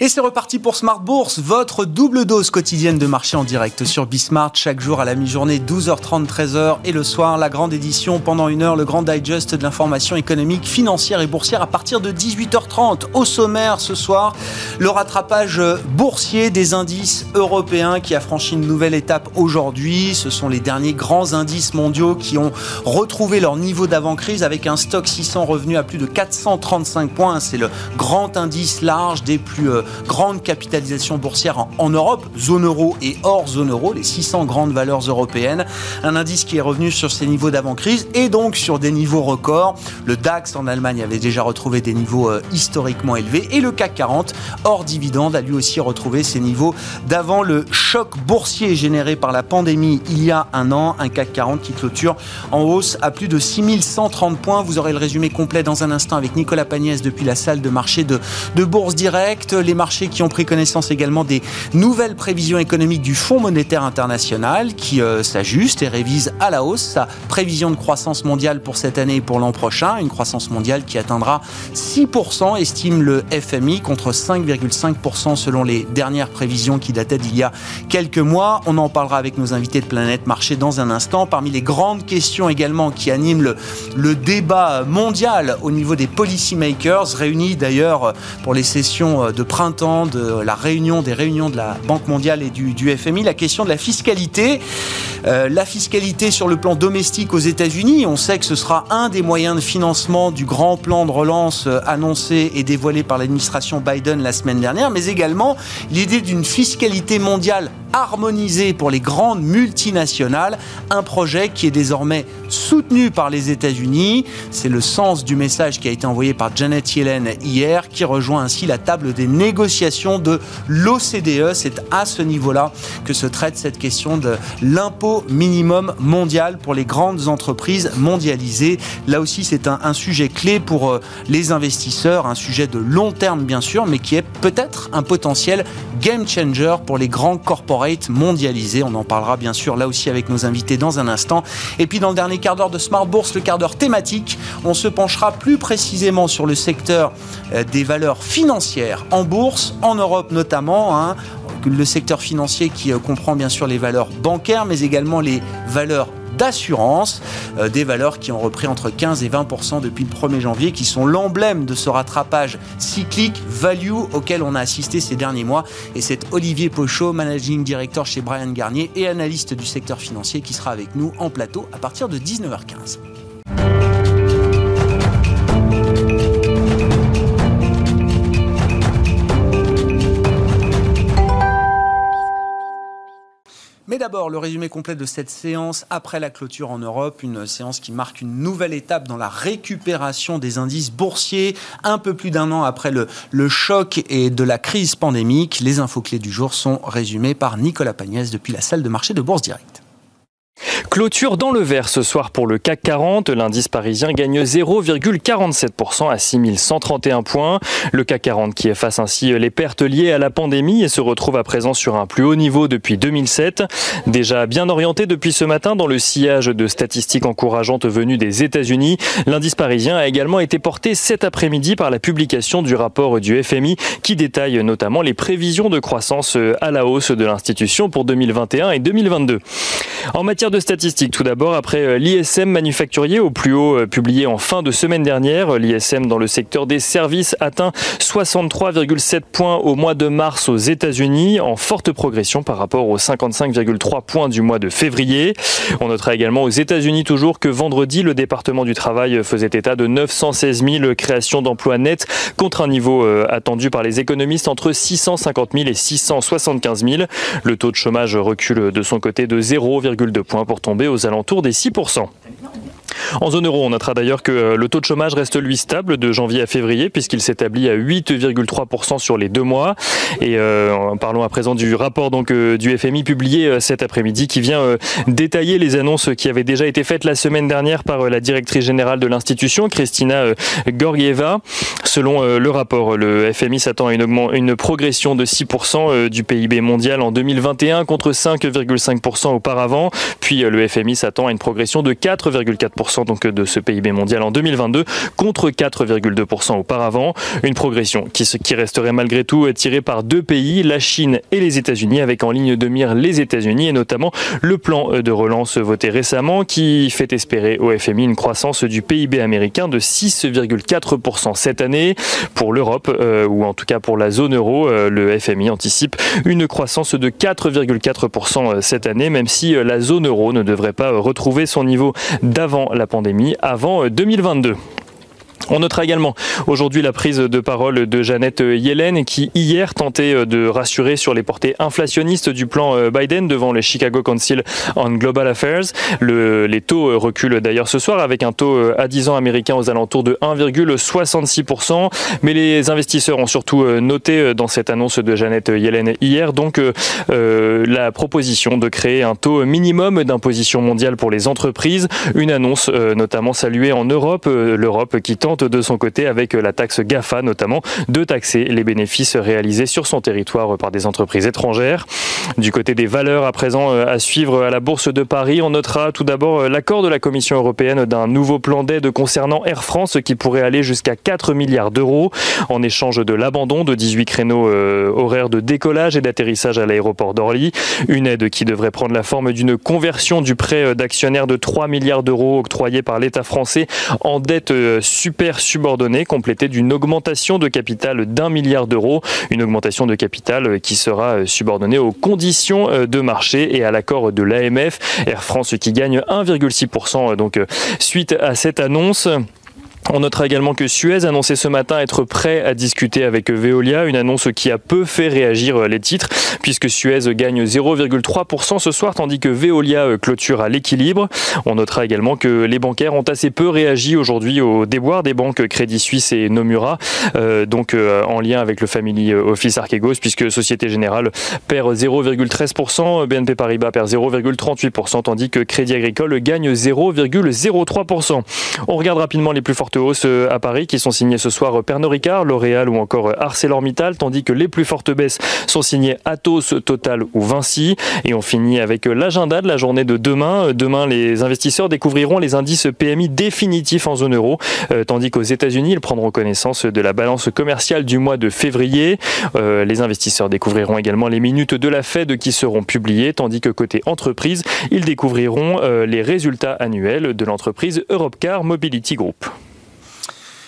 Et c'est reparti pour Smart Bourse, votre double dose quotidienne de marché en direct sur Bismart, chaque jour à la mi-journée, 12h30, 13h, et le soir, la grande édition pendant une heure, le grand digest de l'information économique, financière et boursière à partir de 18h30. Au sommaire ce soir, le rattrapage boursier des indices européens qui a franchi une nouvelle étape aujourd'hui. Ce sont les derniers grands indices mondiaux qui ont retrouvé leur niveau d'avant-crise avec un stock 600 revenu à plus de 435 points. C'est le grand indice large des plus grande capitalisation boursière en, Europe, zone euro et hors zone euro, les 600 grandes valeurs européennes. Un indice qui est revenu sur ses niveaux d'avant-crise et donc sur des niveaux records. Le DAX en Allemagne avait déjà retrouvé des niveaux euh, historiquement élevés et le CAC 40 hors dividende a lui aussi retrouvé ses niveaux d'avant le choc boursier généré par la pandémie il y a un an. Un CAC 40 qui clôture en hausse à plus de 6130 points. Vous aurez le résumé complet dans un instant avec Nicolas Pagnès depuis la salle de marché de, de Bourse Direct. Les marchés qui ont pris connaissance également des nouvelles prévisions économiques du Fonds monétaire international qui euh, s'ajuste et révise à la hausse sa prévision de croissance mondiale pour cette année et pour l'an prochain, une croissance mondiale qui atteindra 6%, estime le FMI, contre 5,5% selon les dernières prévisions qui dataient d'il y a quelques mois. On en parlera avec nos invités de Planète Marché dans un instant. Parmi les grandes questions également qui animent le, débat mondial au niveau des policymakers, réunis d'ailleurs pour les sessions de printemps de la réunion des réunions de la Banque mondiale et du, FMI, la question de la fiscalité. Euh, la fiscalité sur le plan domestique aux États-Unis, on sait que ce sera un des moyens de financement du grand plan de relance euh, annoncé et dévoilé par l'administration Biden la semaine dernière, mais également l'idée d'une fiscalité mondiale harmonisée pour les grandes multinationales, un projet qui est désormais soutenu par les États-Unis. C'est le sens du message qui a été envoyé par Janet Yellen hier, qui rejoint ainsi la table des négociations de l'OCDE. C'est à ce niveau-là que se traite cette question de l'impôt minimum mondial pour les grandes entreprises mondialisées. Là aussi, c'est un, un, sujet clé pour euh, les investisseurs, un sujet de long terme bien sûr, mais qui est peut-être un potentiel game changer pour les grands corporates mondialisés. On en parlera bien sûr là aussi avec nos invités dans un instant. Et puis dans le dernier quart d'heure de Smart Bourse, le quart d'heure thématique, on se penchera plus précisément sur le secteur euh, des valeurs financières en bourse, en Europe notamment. Hein. le secteur financier qui euh, comprend bien sûr les valeurs bancaires, mais également les valeurs d'assurance, euh, des valeurs qui ont repris entre 15 et 20% depuis le 1er janvier, qui sont l'emblème de ce rattrapage cyclique value auquel on a assisté ces derniers mois. Et c'est Olivier Pochot, managing director chez Brian Garnier et analyste du secteur financier, qui sera avec nous en plateau à partir de 19h15. Mais d'abord, le résumé complet de cette séance après la clôture en Europe, une séance qui marque une nouvelle étape dans la récupération des indices boursiers, un peu plus d'un an après le, choc et de la crise pandémique. Les infos clés du jour sont résumées par Nicolas Pagnès depuis la salle de marché de Bourse Directe. Clôture dans le vert ce soir pour le CAC 40. L'indice parisien gagne 0,47% à 6131 points. Le CAC 40 qui efface ainsi les pertes liées à la pandémie et se retrouve à présent sur un plus haut niveau depuis 2007. Déjà bien orienté depuis ce matin dans le sillage de statistiques encourageantes venues des États-Unis, l'indice parisien a également été porté cet après-midi par la publication du rapport du FMI qui détaille notamment les prévisions de croissance à la hausse de l'institution pour 2021 et 2022. En matière de statistiques, tout d'abord, après euh, l'ISM manufacturier au plus haut euh, publié en fin de semaine dernière, euh, l'ISM dans le secteur des services atteint 63,7 points au mois de mars aux États-Unis, en forte progression par rapport aux 55,3 points du mois de février. On notera également aux États-Unis toujours que vendredi, le département du travail faisait état de 916 000 créations d'emplois nets contre un niveau attendu par les économistes entre 650 000 et 675 000. Le taux de chômage recule de son côté de 0,2 points pour tomber aux alentours des 6%. En zone euro, on notera d'ailleurs que le taux de chômage reste lui stable de janvier à février puisqu'il s'établit à 8,3% sur les deux mois. Et euh, parlons à présent du rapport donc euh, du FMI publié euh, cet après-midi qui vient détailler les annonces qui avaient déjà été faites la semaine dernière par la directrice générale de l'institution, Christina Gorgieva. Selon le rapport, le FMI s'attend à une, une progression de 6% du PIB mondial en 2021 contre 5,5% auparavant. Puis le FMI s'attend à une progression de 4,4% donc de ce PIB mondial en 2022 contre 4,2% auparavant. Une progression qui, resterait malgré tout tirée par deux pays, la Chine et les États-Unis, avec en ligne de mire les États-Unis et notamment le plan de relance voté récemment qui fait espérer au FMI une croissance du PIB américain de 6,4% cette année. Pour l'Europe, euh, ou en tout cas pour la zone euro, euh, le FMI anticipe une croissance de 4,4% euh, cette année, même si la zone euro ne devrait pas retrouver son niveau d'avant la pandémie, avant 2022. On notera également aujourd'hui la prise de parole de Jeannette Yellen qui hier tentait de rassurer sur les portées inflationnistes du plan euh, Biden devant le Chicago Council on Global Affairs. les taux reculent d'ailleurs ce soir avec un taux euh, à 10 ans américain aux alentours de 1,66%. Mais les investisseurs ont surtout euh, noté dans cette annonce de Jeannette Yellen hier donc la proposition de créer un taux minimum d'imposition mondiale pour les entreprises. Une annonce notamment saluée en Europe, l'Europe qui de son côté avec la taxe GAFA notamment de taxer les bénéfices réalisés sur son territoire par des entreprises étrangères. Du côté des valeurs à présent euh, à suivre à la Bourse de Paris, on notera tout d'abord euh, l'accord de la Commission européenne d'un nouveau plan d'aide concernant Air France qui pourrait aller jusqu'à 4 milliards d'euros en échange de l'abandon de 18 créneaux euh, horaires de décollage et d'atterrissage à l'aéroport d'Orly. Une aide qui devrait prendre la forme d'une conversion du prêt d'actionnaire de 3 milliards d'euros octroyé par l'État français en dette supérieure subordonnée complétée d'une augmentation de capital d'un milliard d'euros. Une augmentation de capital qui sera subordonnée aux conditions euh, de marché et à l'accord de l'AMF. Air France qui gagne 1,6% donc euh, suite à cette annonce. On notera également que Suez annonçait ce matin être prêt à discuter avec Veolia, une annonce qui a peu fait réagir les titres, puisque Suez gagne 0,3% ce soir, tandis que Veolia clôture à l'équilibre. On notera également que les bancaires ont assez peu réagi aujourd'hui au déboire des banques Crédit Suisse et Nomura, euh, donc euh, en lien avec le Family Office Archegos, puisque Société Générale perd 0,13%, BNP Paribas perd 0,38%, tandis que Crédit Agricole gagne 0,03%. On regarde rapidement les plus fortes hausses euh, à Paris qui sont signées ce soir Pernod Ricard, L'Oréal ou encore ArcelorMittal, tandis que les plus fortes baisses sont signées Atos, Total ou Vinci. Et on finit avec l'agenda de la journée de demain. Demain, les investisseurs découvriront les indices PMI définitifs en zone euro, euh, tandis qu'aux États-Unis, ils prendront connaissance de la balance commerciale du mois de février. Euh, les investisseurs découvriront également les minutes de la Fed qui seront publiées, tandis que côté entreprise, ils découvriront les résultats annuels de l'entreprise Europcar Mobility Group.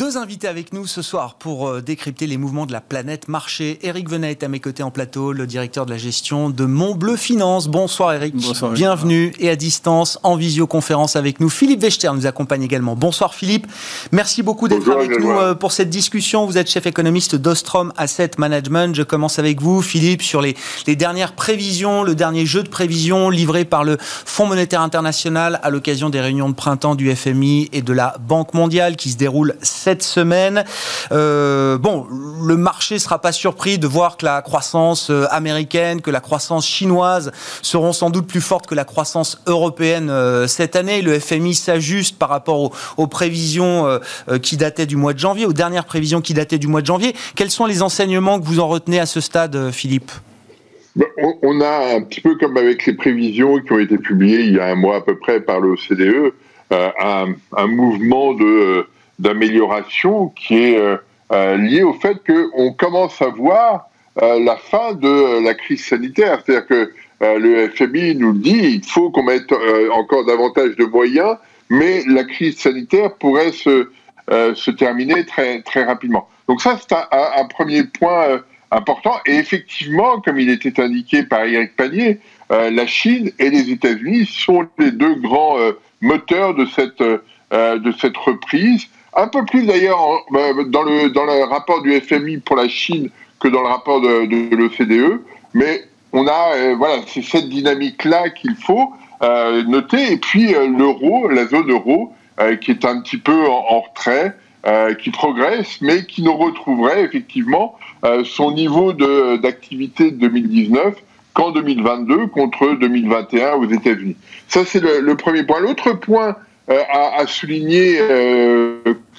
Deux invités avec nous ce soir pour euh, décrypter les mouvements de la planète marché. Eric Venet est à mes côtés en plateau, le directeur de la gestion de Montbleu Finance. Bonsoir Eric. Bonsoir. Bienvenue et à distance en visioconférence avec nous. Philippe Vechter nous accompagne également. Bonsoir Philippe. Merci beaucoup d'être avec nous euh, pour cette discussion. Vous êtes chef économiste d'Ostrom Asset Management. Je commence avec vous Philippe sur les, les dernières prévisions, le dernier jeu de prévisions livré par le Fonds monétaire international à l'occasion des réunions de printemps du FMI et de la Banque mondiale qui se déroulent cette semaine. Euh, bon, le marché sera pas surpris de voir que la croissance euh, américaine, que la croissance chinoise seront sans doute plus fortes que la croissance européenne euh, cette année. Le FMI s'ajuste par rapport aux, prévisions qui dataient du mois de janvier, aux dernières prévisions qui dataient du mois de janvier. Quels sont les enseignements que vous en retenez à ce stade, Philippe? On a un petit peu comme avec les prévisions qui ont été publiées il y a un mois à peu près par le CDE, un, mouvement de d'amélioration qui est euh, euh, lié au fait qu'on commence à voir euh, la fin de la crise sanitaire. C'est-à-dire que le FMI nous dit il faut qu'on mette encore davantage de moyens, mais la crise sanitaire pourrait se, se terminer très, très rapidement. Donc ça, c'est un, premier point important. Et effectivement, comme il était indiqué par Eric Panier, la Chine et les États-Unis sont les deux grands moteurs de cette, de cette reprise. Un peu plus d'ailleurs dans le, dans le rapport du FMI pour la Chine que dans le rapport de, de l'OCDE. Mais on a, voilà, c'est cette dynamique-là qu'il faut noter. Et puis l'euro, la zone euro, qui est un petit peu en retrait. Euh, qui progresse, mais qui nous retrouverait effectivement euh, son niveau d'activité de, 2019 qu'en 2022 contre 2021 aux États-Unis. Ça, c'est le, premier point. L'autre point euh, à, à, souligner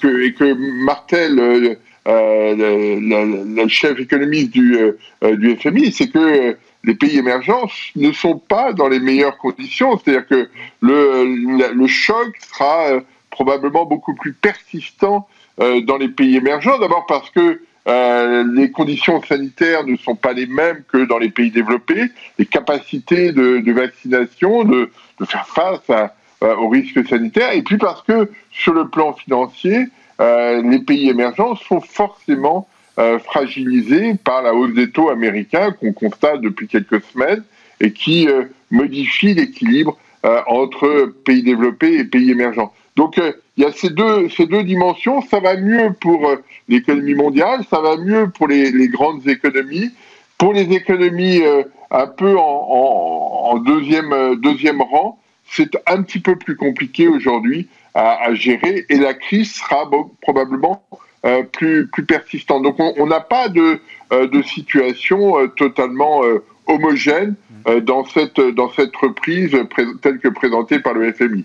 que, et que Martel, le, chef économiste du, FMI, c'est que les pays émergents ne sont pas dans les meilleures conditions. C'est-à-dire que le, choc sera probablement beaucoup plus persistant euh, dans les pays émergents. D'abord parce que euh, les conditions sanitaires ne sont pas les mêmes que dans les pays développés, les capacités de, vaccination, de, faire face à, euh, aux risques sanitaires, et puis parce que sur le plan financier, euh, les pays émergents sont forcément euh, fragilisés par la hausse des taux américains qu'on constate depuis quelques semaines et qui modifie l'équilibre entre pays développés et pays émergents. Donc euh, il y a ces deux, ces deux dimensions. Ça va mieux pour l'économie mondiale, ça va mieux pour les, les, grandes économies. Pour les économies euh, un peu en, en, deuxième, deuxième rang, c'est un petit peu plus compliqué aujourd'hui à, à, gérer et la crise sera probablement plus, plus persistante. Donc on n'a pas de, de situation totalement homogène dans, cette, dans cette reprise telle que présentée par le FMI.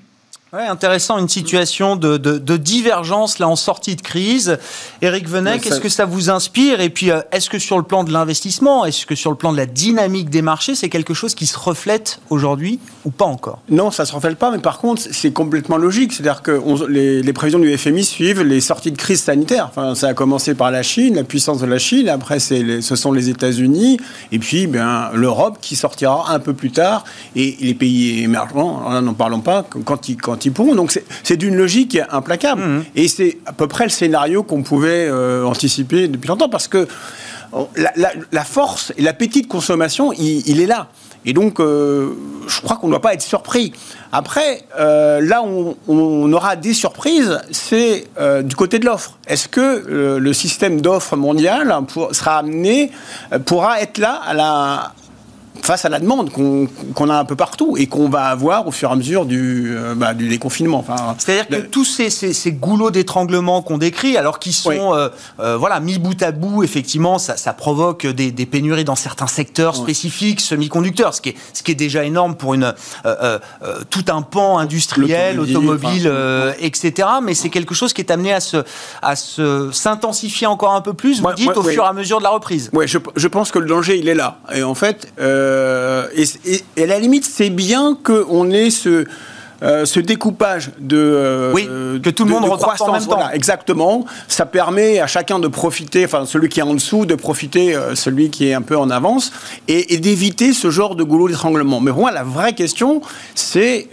Ouais, intéressant, une situation de, de, de, divergence là en sortie de crise. Éric Venet, qu'est-ce que ça vous inspire? Et puis, euh, est-ce que sur le plan de l'investissement, est-ce que sur le plan de la dynamique des marchés, c'est quelque chose qui se reflète aujourd'hui ou pas encore? Non, ça se reflète pas, mais par contre, c'est complètement logique. C'est-à-dire que les, les, prévisions du FMI suivent les sorties de crise sanitaire. Enfin, ça a commencé par la Chine, la puissance de la Chine. Après, c'est ce sont les États-Unis, et puis ben, l'Europe qui sortira un peu plus tard, et les pays émergents. N'en parlons pas quand ils quand donc c'est d'une logique implacable. Mmh. Et c'est à peu près le scénario qu'on pouvait euh, anticiper depuis longtemps parce que la, force et l'appétit de consommation, il, est là. Et donc, euh, je crois qu'on ne doit pas être surpris. Après, euh, là où on, aura des surprises, c'est du côté de l'offre. Est-ce que le système d'offre mondial sera amené, pourra être là à la, face à la demande qu'on a un peu partout et qu'on va avoir au fur et à mesure du, euh, bah, du déconfinement. Enfin, C'est-à-dire que tous ces, ces, ces goulots d'étranglement qu'on décrit, alors qu'ils sont euh, euh, voilà, mis bout à bout, effectivement, ça, ça provoque des, des, pénuries dans certains secteurs spécifiques, semi-conducteurs, ce qui, est, ce qui est déjà énorme pour une, tout un pan industriel, automobile, etc. Mais c'est quelque chose qui est amené à se, à se s'intensifier encore un peu plus, vous dites, au fur et à mesure de la reprise. Oui, je, je, pense que le danger, il est là. Et en fait, euh, et, à la limite, c'est bien qu'on ait ce, euh, ce découpage de euh, oui, que tout le monde reparte en même temps. exactement. Ça permet à chacun de profiter, enfin celui qui est en dessous, de profiter celui qui est un peu en avance et, d'éviter ce genre de goulot d'étranglement. Mais pour moi, la vraie question, c'est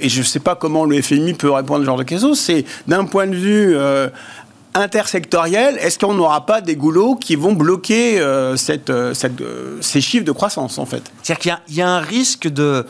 et je ne sais pas comment le FMI peut répondre à ce genre de question, c'est d'un point de vue intersectoriel, est-ce qu'on n'aura pas des goulots qui vont bloquer euh, euh, euh, ces chiffres de croissance, en fait? C'est-à-dire qu'il y, a un risque de,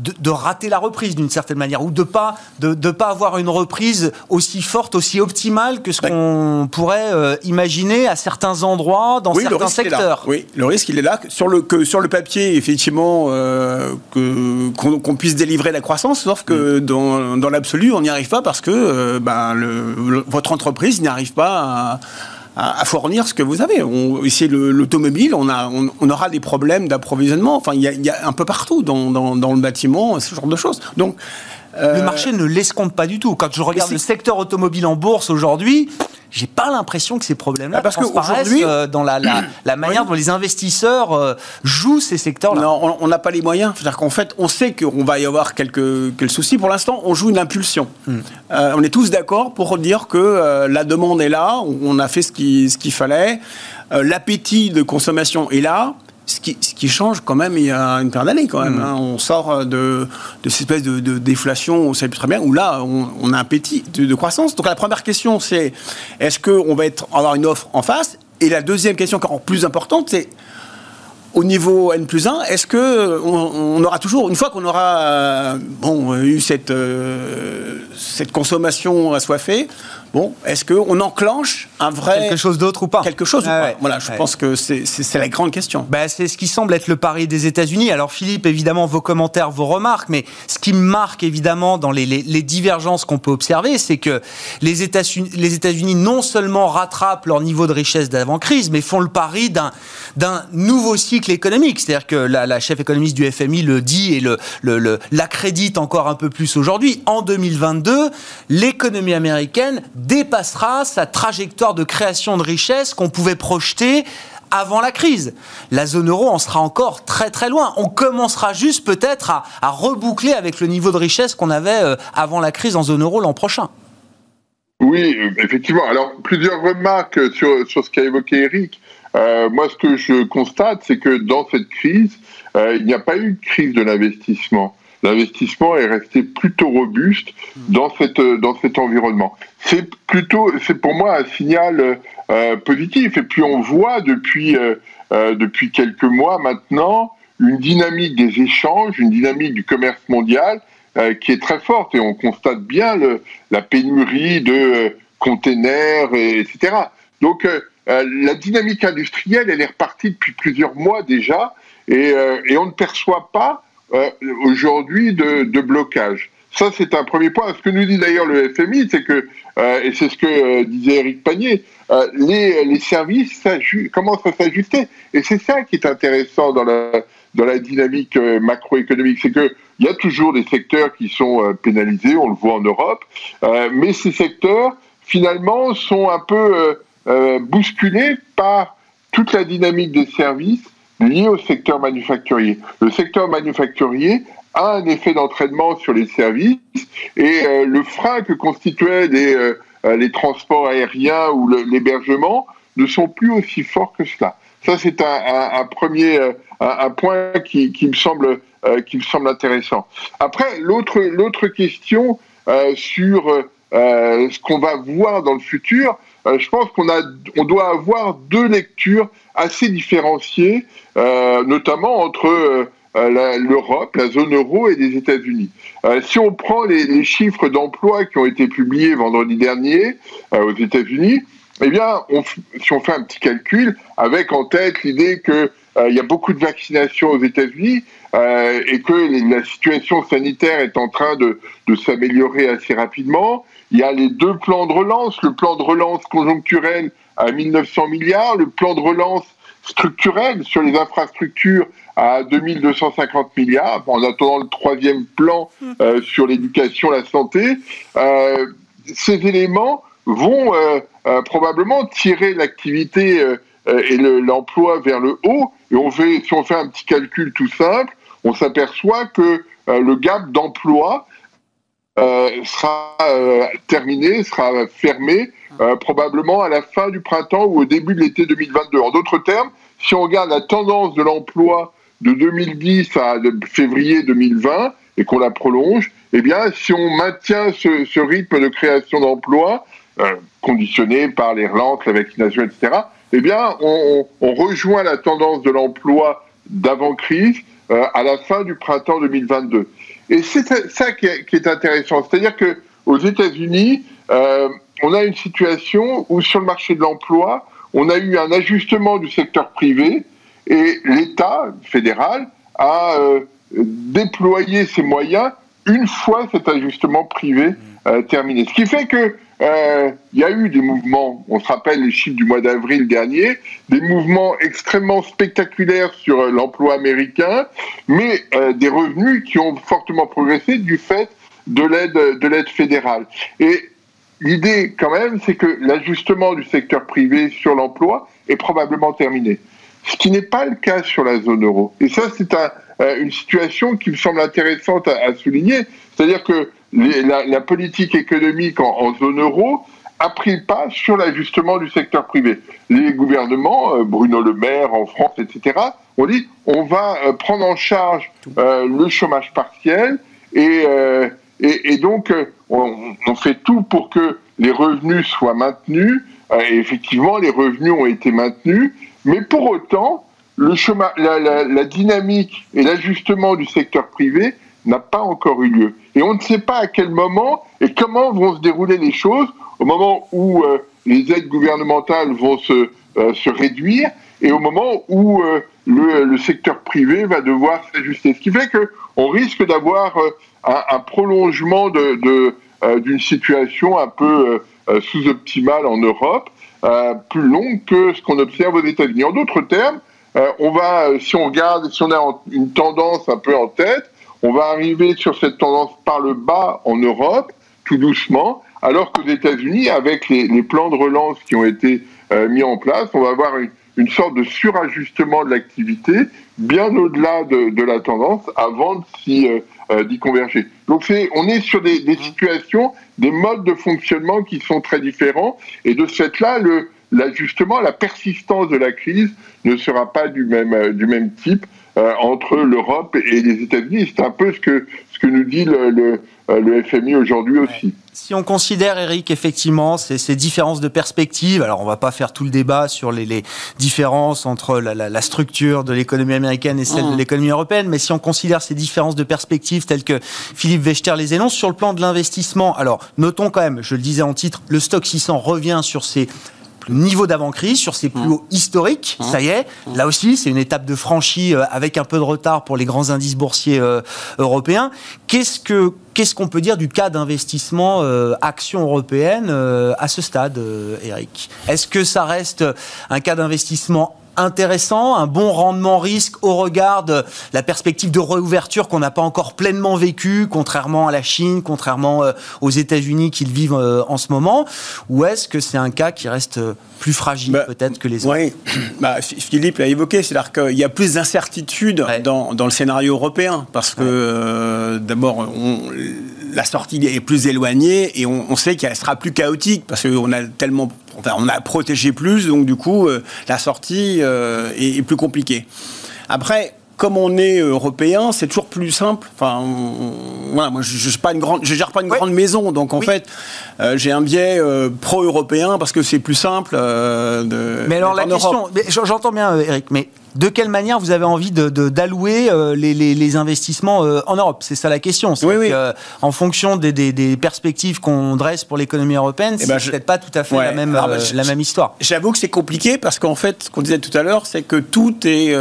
de, rater la reprise d'une certaine manière ou de pas de, de pas avoir une reprise aussi forte, aussi optimale que ce qu'on pourrait euh, imaginer à certains endroits dans certains secteurs. Oui, le risque il est là sur le que sur le papier effectivement euh, qu'on puisse délivrer la croissance, sauf que mm. dans, dans l'absolu on n'y arrive pas parce que euh, ben, le, votre entreprise n'y arrive pas à à, fournir ce que vous avez. On, ici, l'automobile, on, aura des problèmes d'approvisionnement. Enfin, il y, a un peu partout dans, le bâtiment ce genre de choses. Le marché ne l'escompte pas du tout. Quand je regarde le secteur automobile en bourse aujourd'hui, j'ai pas l'impression que ces problèmes-là ah, parce que euh, dans la, la, la manière dont les investisseurs euh, jouent ces secteurs-là. Non, on n'a pas les moyens. C'est-à-dire qu'en fait, on sait qu'on va y avoir quelques, quelques soucis. Pour l'instant, on joue une impulsion. Hmm. Euh, on est tous d'accord pour dire que la demande est là, on a fait ce qu'il ce qu'il fallait, l'appétit de consommation est là. Ce qui, ce qui, change quand même il y a une paire d'années quand même. Hmm. Hein. On sort de, de cette espèce de, de, déflation, on sait plus très bien, où là on, on a un appétit de, de, croissance. Donc la première question c'est est-ce qu'on va être, avoir une offre en face? Et la deuxième question encore plus importante, c'est au niveau N plus 1, est-ce que on, aura toujours, une fois qu'on aura euh, bon, eu cette, euh, cette consommation assoiffée, Bon, est-ce qu'on enclenche un vrai. Quelque chose d'autre ou pas Quelque chose ou pas Voilà, je pense que c'est la grande question. Bah, c'est ce qui semble être le pari des États-Unis. Alors, Philippe, évidemment, vos commentaires, vos remarques, mais ce qui me marque évidemment dans les, les, divergences qu'on peut observer, c'est que les États-Unis non seulement rattrapent leur niveau de richesse d'avant-crise, mais font le pari d'un nouveau cycle économique. C'est-à-dire que la, la, chef économiste du FMI le dit et l'accrédite le, le, encore un peu plus aujourd'hui. En 2022, l'économie américaine dépassera sa trajectoire de création de richesse qu'on pouvait projeter avant la crise. La zone euro en sera encore très très loin. On commencera juste peut-être à, reboucler avec le niveau de richesse qu'on avait euh, avant la crise en zone euro l'an prochain. Oui, effectivement. Alors, plusieurs remarques sur, sur ce qu'a évoqué Eric. Euh, moi, ce que je constate, c'est que dans cette crise, euh, il n'y a pas eu de crise de l'investissement l'investissement est resté plutôt robuste dans cette dans cet environnement. C'est plutôt c'est pour moi un signal euh, positif. Et puis on voit depuis euh, euh, depuis quelques mois maintenant une dynamique des échanges, une dynamique du commerce mondial qui est très forte et on constate bien la pénurie de containers, et, etc. Donc la dynamique industrielle, elle est repartie depuis plusieurs mois déjà et on ne perçoit pas euh, aujourd'hui de, blocage. Ça, c'est un premier point. Ce que nous dit d'ailleurs le FMI, c'est que, euh, et c'est ce que euh, disait Eric Panier, les, les, services commencent à s'ajuster. Et c'est ça qui est intéressant dans la, dans la dynamique macroéconomique, c'est qu'il y a toujours des secteurs qui sont pénalisés, on le voit en Europe, mais ces secteurs, finalement, sont un peu bousculés par toute la dynamique des services lié au secteur manufacturier. Le secteur manufacturier a un effet d'entraînement sur les services et euh, le frein que constituaient les, euh, euh, les transports aériens ou l'hébergement ne sont plus aussi forts que cela. Ça, c'est un, premier un, point qui, qui, me semble, qui me semble intéressant. Après, l'autre question sur ce qu'on va voir dans le futur, je pense qu'on a on doit avoir deux lectures assez différenciées euh, notamment entre euh, l'Europe, la zone euro et les États-Unis. Euh, si on prend les, chiffres d'emploi qui ont été publiés vendredi dernier aux États-Unis, eh bien, si on fait un petit calcul, avec en tête l'idée qu'il il y a beaucoup de vaccinations aux États-Unis et que la situation sanitaire est en train de, de s'améliorer assez rapidement, il y a les deux plans de relance, le plan de relance conjoncturel à 1900 milliards, le plan de relance structurelle sur les infrastructures à 2250 milliards, en attendant le troisième plan hmm. euh, sur l'éducation, la santé. Euh, ces éléments vont euh, probablement tirer l'activité et l'emploi vers le haut. Et on fait, si on fait un petit calcul tout simple, on s'aperçoit que le gap d'emploi sera terminé, sera fermé euh, probablement à la fin du printemps ou au début de l'été 2022. En d'autres termes, si on regarde la tendance de l'emploi de 2010 à février 2020 et qu'on la prolonge, eh bien, si on maintient ce, rythme de création d'emplois, euh, conditionné par les relances, la vaccination, etc., eh bien, on, rejoint la tendance de l'emploi d'avant-crise euh, à la fin du printemps 2022. Et c'est ça qui est, intéressant. C'est-à-dire que aux États-Unis, euh, on a une situation où sur le marché de l'emploi, on a eu un ajustement du secteur privé et l'État fédéral a euh, déployé ses moyens une fois cet ajustement privé terminé. Ce qui fait que euh, il y a eu des mouvements, on se rappelle les chiffres du mois d'avril dernier, des mouvements extrêmement spectaculaires sur l'emploi américain, mais des revenus qui ont fortement progressé du fait de l'aide de l'aide fédérale. Et l'idée quand même, c'est que l'ajustement du secteur privé sur l'emploi est probablement terminé. Ce qui n'est pas le cas sur la zone euro. Et ça, c'est euh, une situation qui me semble intéressante à, souligner. C'est-à-dire que la, politique économique en, zone euro a pris le pas sur l'ajustement du secteur privé. Les gouvernements, euh, Bruno Le Maire en France, etc., ont dit on va euh, prendre en charge le chômage partiel et, et, et donc on, fait tout pour que les revenus soient maintenus et effectivement, les revenus ont été maintenus, mais pour autant, le chemin, la, dynamique et l'ajustement du secteur privé n'a pas encore eu lieu. Et on ne sait pas à quel moment et comment vont se dérouler les choses au moment où les aides gouvernementales vont se, se réduire et au moment où le, le, secteur privé va devoir s'ajuster. Ce qui fait qu'on risque d'avoir un, prolongement de, de d'une situation un peu sous-optimale en Europe, plus longue que ce qu'on observe aux États-Unis. En d'autres termes, on va, si on regarde, si on a une tendance un peu en tête, on va arriver sur cette tendance par le bas en Europe, tout doucement, alors qu'aux États-Unis, avec les, les, plans de relance qui ont été euh, mis en place, on va avoir une, une sorte de surajustement de l'activité bien au-delà de, de, la tendance avant d'y euh, euh, converger. Donc on est sur des, des, situations, des modes de fonctionnement qui sont très différents et de ce fait-là, le, l'ajustement, la persistance de la crise ne sera pas du même, euh, du même type euh, entre l'Europe et les États-Unis. C'est un peu ce que, ce que nous dit le, le, euh, le FMI aujourd'hui aussi. Si on considère, Eric, effectivement, ces, ces, différences de perspective, alors on va pas faire tout le débat sur les, les différences entre la, la, la, structure de l'économie américaine et celle mmh. de l'économie européenne, mais si on considère ces différences de perspective telles que Philippe Wechter les énonce, sur le plan de l'investissement, alors notons quand même, je le disais en titre, le stock 600 revient sur ces niveau d'avant-crise, sur ses plus hauts historiques. Ça y est, là aussi, c'est une étape de franchie euh, avec un peu de retard pour les grands indices boursiers euh, européens. Qu'est-ce que qu'est-ce qu'on peut dire du cas d'investissement euh, action européenne euh, à ce stade, euh, Eric? Est-ce que ça reste un cas d'investissement intéressant, un bon rendement risque au regard de la perspective de réouverture qu'on n'a pas encore pleinement vécue, contrairement à la Chine, contrairement euh, aux États-Unis qu'ils vivent euh, en ce moment, ou est-ce que c'est un cas qui reste euh, plus fragile bah, peut-être que les autres? Oui, bah, Philippe l'a évoqué, c'est-à-dire qu'il y a plus d'incertitude ouais. dans, dans, le scénario européen, parce que ouais. euh, d'abord, la sortie est plus éloignée et on, on sait qu'elle sera plus chaotique, parce qu'on a tellement Enfin, on a protégé plus, donc du coup, euh, la sortie euh, est, est, plus compliquée. Après, comme on est européen, c'est toujours plus simple. Enfin, on, voilà, moi, je, je, pas une grande, je gère pas une grande maison, donc en oui. fait, euh, j'ai un biais pro-européen parce que c'est plus simple. De, mais alors la question, j'entends bien, Eric, mais de quelle manière vous avez envie d'allouer de, de, euh, les, les, les, investissements euh, en Europe? C'est ça la question. Oui, oui. Euh, en fonction des, des, des perspectives qu'on dresse pour l'économie européenne, eh ben c'est peut-être pas tout à fait ouais. la, même, Alors, bah, la même histoire. J'avoue que c'est compliqué parce qu'en fait, ce qu'on disait tout à l'heure, c'est que tout est.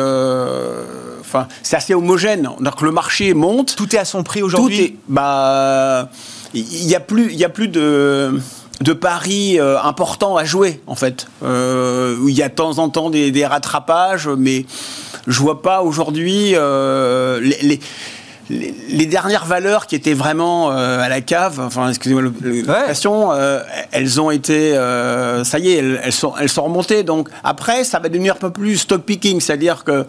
Enfin, c'est assez homogène. Donc le marché monte. Tout est à son prix aujourd'hui? Bah. Il n'y a, plus, y a plus de de paris euh, importants à jouer en fait. Euh, il y a de temps en temps des, des rattrapages, mais je vois pas aujourd'hui euh, les, les les, dernières valeurs qui étaient vraiment euh, à la cave, enfin, excusez-moi l'expression, ouais. euh, elles ont été, euh, ça y est, elles, elles, sont, elles sont remontées. Donc après, ça va devenir un peu plus stock picking, c'est-à-dire que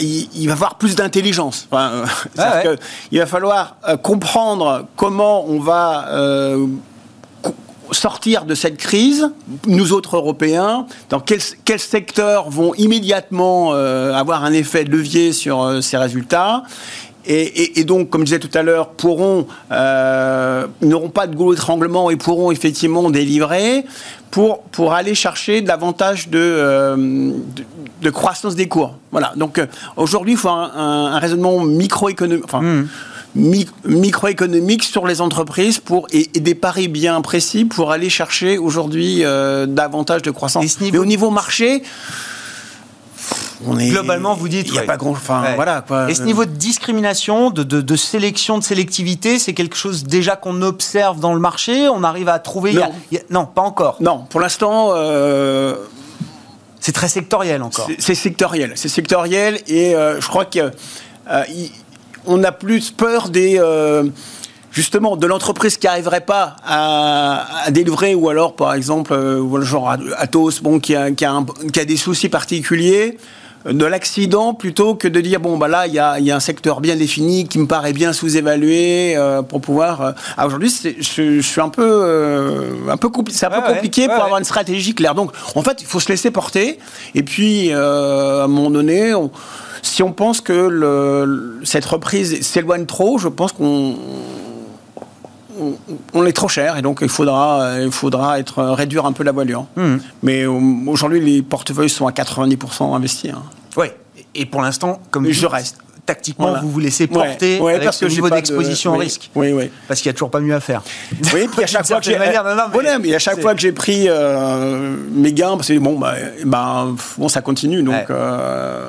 il, il, va y avoir plus d'intelligence. Enfin, ouais. il va falloir comprendre comment on va sortir de cette crise, nous autres Européens, dans quels quel secteurs vont immédiatement euh, avoir un effet de levier sur euh, ces résultats et, donc, comme je disais tout à l'heure, pourront euh, n'auront pas de goulot d'étranglement et pourront effectivement délivrer pour pour aller chercher davantage de, euh, de, de, croissance des cours. Voilà. Donc aujourd'hui, il faut un, raisonnement microéconomique. Mmh microéconomique sur les entreprises pour, et, et, des paris bien précis pour aller chercher aujourd'hui euh, davantage de croissance. Niveau... Mais au niveau marché, on est, globalement, vous dites, il n'y a ouais. pas grand, enfin ouais. voilà. Quoi. Et ce niveau de discrimination, de, de, de sélection, de sélectivité, c'est quelque chose déjà qu'on observe dans le marché? On arrive à trouver. Non, y a, y a, non pas encore. Non, pour l'instant. Euh... C'est très sectoriel encore. C'est sectoriel, c'est sectoriel, et euh, je crois que euh, on a plus peur des euh, justement de l'entreprise qui n'arriverait pas à, à, délivrer ou alors par exemple euh, genre Atos bon qui a, qui a, un, qui a des soucis particuliers de l'accident plutôt que de dire bon bah là il y a, y a, un secteur bien défini qui me paraît bien sous-évalué euh, pour pouvoir euh... ah, aujourd'hui je, je, suis un peu euh, un peu c'est un ouais, peu compliqué ouais, pour ouais, avoir une stratégie claire. Donc en fait il faut se laisser porter. Et puis euh, à un moment donné on, si on pense que le, cette reprise s'éloigne trop, je pense qu'on on est trop cher et donc il faudra, il faudra être, réduire un peu la voilure. Hmm. Mais aujourd'hui, les portefeuilles sont à 90% investis. Hein. Oui, et pour l'instant, comme je reste tactiquement, vous vous laissez porter avec parce ce niveau d'exposition au risque. Oui, oui. Parce qu'il n'y a toujours pas mieux à faire. Oui, puis à chaque fois que j'ai mais... à chaque fois que j'ai pris euh, mes gains, parce que bon, bah, bah, bon, ça continue, donc. Euh,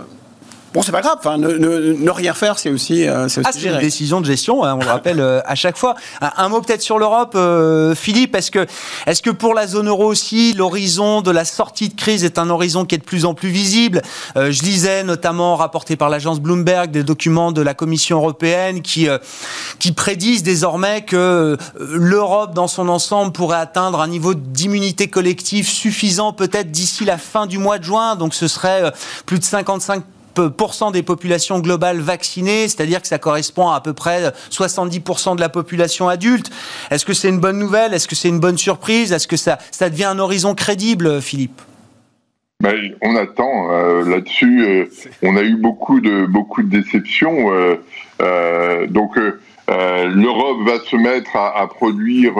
Bon, c'est pas grave. Enfin, ne, rien faire, c'est aussi, euh, c'est ah, une décision de gestion. Hein, on le rappelle euh, à chaque fois. Un, mot peut-être sur l'Europe, euh, Philippe. Est-ce que, est-ce que pour la zone euro aussi, l'horizon de la sortie de crise est un horizon qui est de plus en plus visible Je lisais notamment rapporté par l'agence Bloomberg des documents de la Commission européenne qui qui prédisent désormais que l'Europe dans son ensemble pourrait atteindre un niveau d'immunité collective suffisant peut-être d'ici la fin du mois de juin. Donc ce serait plus de 55 des populations globales vaccinées, c'est-à-dire que ça correspond à à peu près 70% de la population adulte. Est-ce que c'est une bonne nouvelle? Est-ce que c'est une bonne surprise? Est-ce que ça, ça devient un horizon crédible, Philippe? Ben, on attend euh, là-dessus. Euh, on a eu beaucoup de beaucoup de déceptions. Euh, donc l'Europe va se mettre à, produire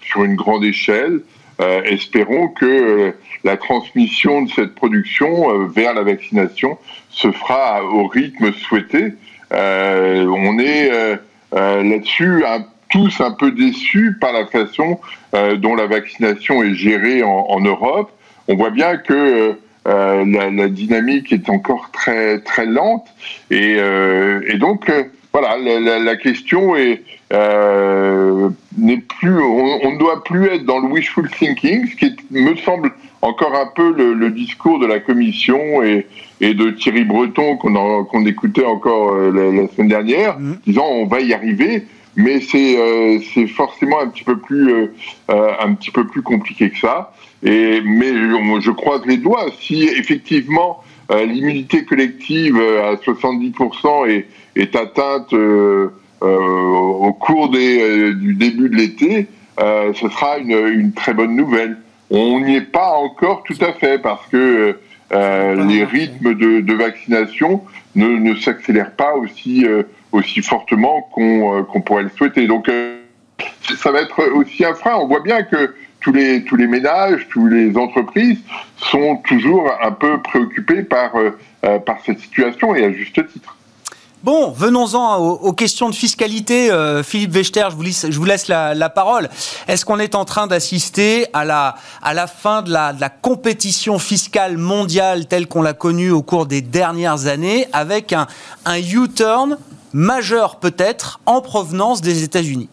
sur une grande échelle. espérons que la transmission de cette production vers la vaccination se fera au rythme souhaité. Euh, on est euh, euh, là-dessus tous un peu déçus par la façon dont la vaccination est gérée en, Europe. On voit bien que la, dynamique est encore très très lente et, donc voilà la, question est n'est plus on ne doit plus être dans le wishful thinking, ce qui me semble encore un peu le, discours de la Commission et, de Thierry Breton qu'on écoutait encore euh, la, semaine dernière, mmh. disant on va y arriver, mais c'est euh, forcément un petit peu plus euh, un petit peu plus compliqué que ça. Et mais je croise les doigts si effectivement l'immunité collective à 70% est, est atteinte au cours des, du début de l'été, ce sera une, une très bonne nouvelle. On n'y est pas encore tout à fait parce que euh, les rythmes de, vaccination ne, s'accélèrent pas aussi, euh, aussi fortement euh, qu'on pourrait le souhaiter. Donc ça va être aussi un frein. On voit bien que tous les, tous les ménages, toutes les entreprises sont toujours un peu préoccupés par, par cette situation et à juste titre. Bon, venons-en aux, questions de fiscalité. Euh, Philippe Wechter, je vous, laisse, la, parole. Est-ce qu'on est en train d'assister à la, fin de la, compétition fiscale mondiale telle qu'on l'a connue au cours des dernières années, avec un, U-turn majeur peut-être en provenance des États-Unis?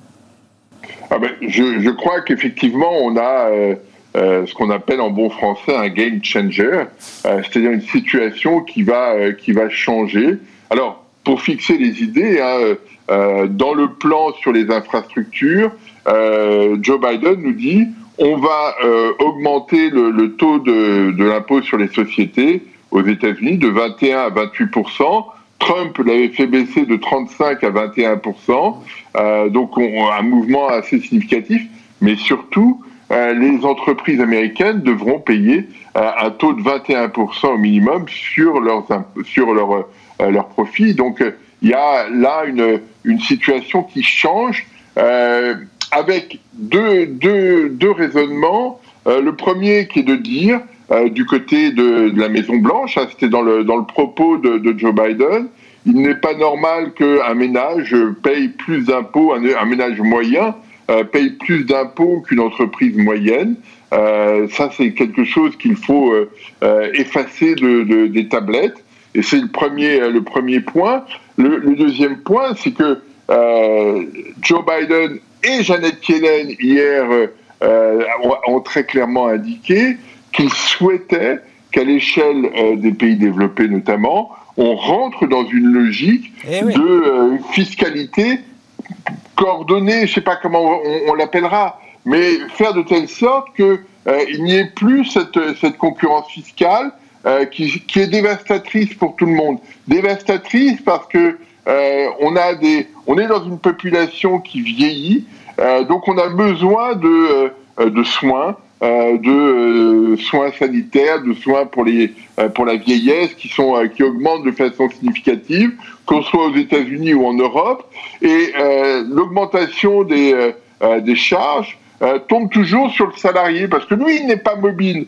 Ah ben, je, je, crois qu'effectivement, on a... Euh, euh, ce qu'on appelle en bon français un game changer, c'est-à-dire une situation qui va qui va changer. Alors pour fixer les idées, hein, euh, dans le plan sur les infrastructures, euh, Joe Biden nous dit on va euh, augmenter le, taux de, l'impôt sur les sociétés aux États-Unis de 21 à 28% Trump l'avait fait baisser de 35 à 21% donc un mouvement assez significatif, mais surtout les entreprises américaines devront payer un taux de 21% au minimum sur leurs sur leurs euh, leurs profits. Donc euh, il y a là une, une situation qui change euh, avec deux, deux, deux raisonnements. le premier qui est de dire, du côté de, la Maison Blanche, hein, c'était dans le, dans le propos de, Joe Biden, il n'est pas normal qu'un ménage paye plus d'impôts, un, ménage moyen paye plus d'impôts qu'une entreprise moyenne. ça, c'est quelque chose qu'il faut effacer de, des tablettes. Et c'est le premier, euh, le premier point. Le, deuxième point, c'est que euh, Joe Biden et Janet Yellen hier euh, ont, très clairement indiqué qu'ils souhaitaient qu'à l'échelle des pays développés notamment, on rentre dans une logique eh de fiscalité coordonnée, je ne sais pas comment on, l'appellera, mais faire de telle sorte qu'il n'y ait plus cette, cette concurrence fiscale euh, qui, est dévastatrice pour tout le monde. Dévastatrice parce que euh, on a des, on est dans une population qui vieillit, euh, donc on a besoin de, euh, de soins, euh, de soins sanitaires, de soins pour les, pour la vieillesse qui sont, qui augmentent de façon significative, qu'on soit aux États-Unis ou en Europe, et l'augmentation des des charges tombe toujours sur le salarié parce que lui, il n'est pas mobile.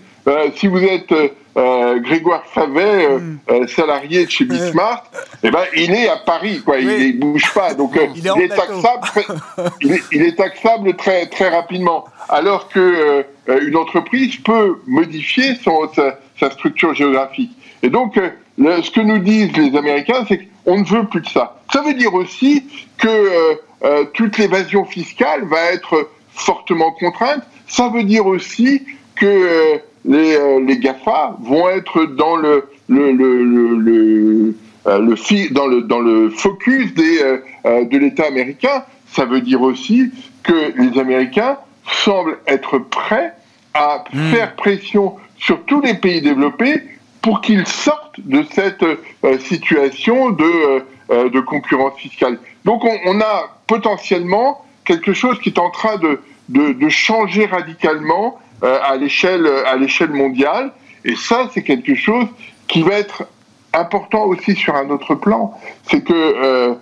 si vous êtes Grégoire Favet, mm. salarié de chez Bismarck, eh ben, il est à Paris, quoi. Il ne bouge pas. Donc, il, est taxable, il, est, taxable très, très rapidement. Alors que une entreprise peut modifier son, sa structure géographique. Et donc, euh, ce que nous disent les Américains, c'est qu'on ne veut plus de ça. Ça veut dire aussi que euh, euh, toute l'évasion fiscale va être fortement contrainte. Ça veut dire aussi que les, les, GAFA vont être dans le, le, le, le, dans, le, dans le focus des, de l'État américain. Ça veut dire aussi que les Américains semblent être prêts à hmm. faire pression sur tous les pays développés pour qu'ils sortent de cette euh, situation de, euh, euh, de, concurrence fiscale. Donc on, on, a potentiellement quelque chose qui est en train de, de, de changer radicalement à l'échelle à l'échelle mondiale. Et ça, c'est quelque chose qui va être important aussi sur un autre plan. C'est que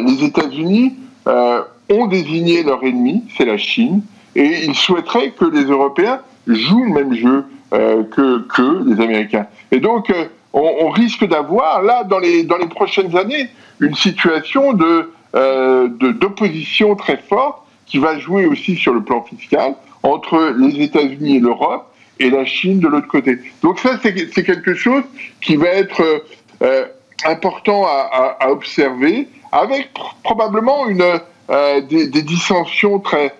les États-Unis ont désigné leur ennemi, c'est la Chine, et ils souhaiteraient que les Européens jouent le même jeu. Euh, que, que les Américains. Et donc, euh, on, on, risque d'avoir, là, dans les, dans les prochaines années, une situation de, euh, d'opposition très forte qui va jouer aussi sur le plan fiscal entre les États-Unis et l'Europe et la Chine de l'autre côté. Donc ça, c'est, quelque chose qui va être euh, important à, à, à, observer, avec probablement une, euh, des, des, dissensions très,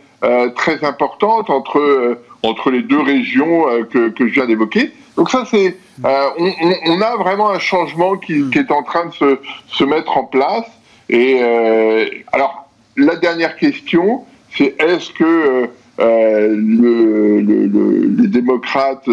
très importantes entre entre les deux régions euh, que, que, je viens d'évoquer. Donc ça, c'est, euh, on, on, a vraiment un changement qui, mm. qui, est en train de se, se mettre en place. Et euh, alors, la dernière question, c'est est-ce que euh, le, le, les démocrates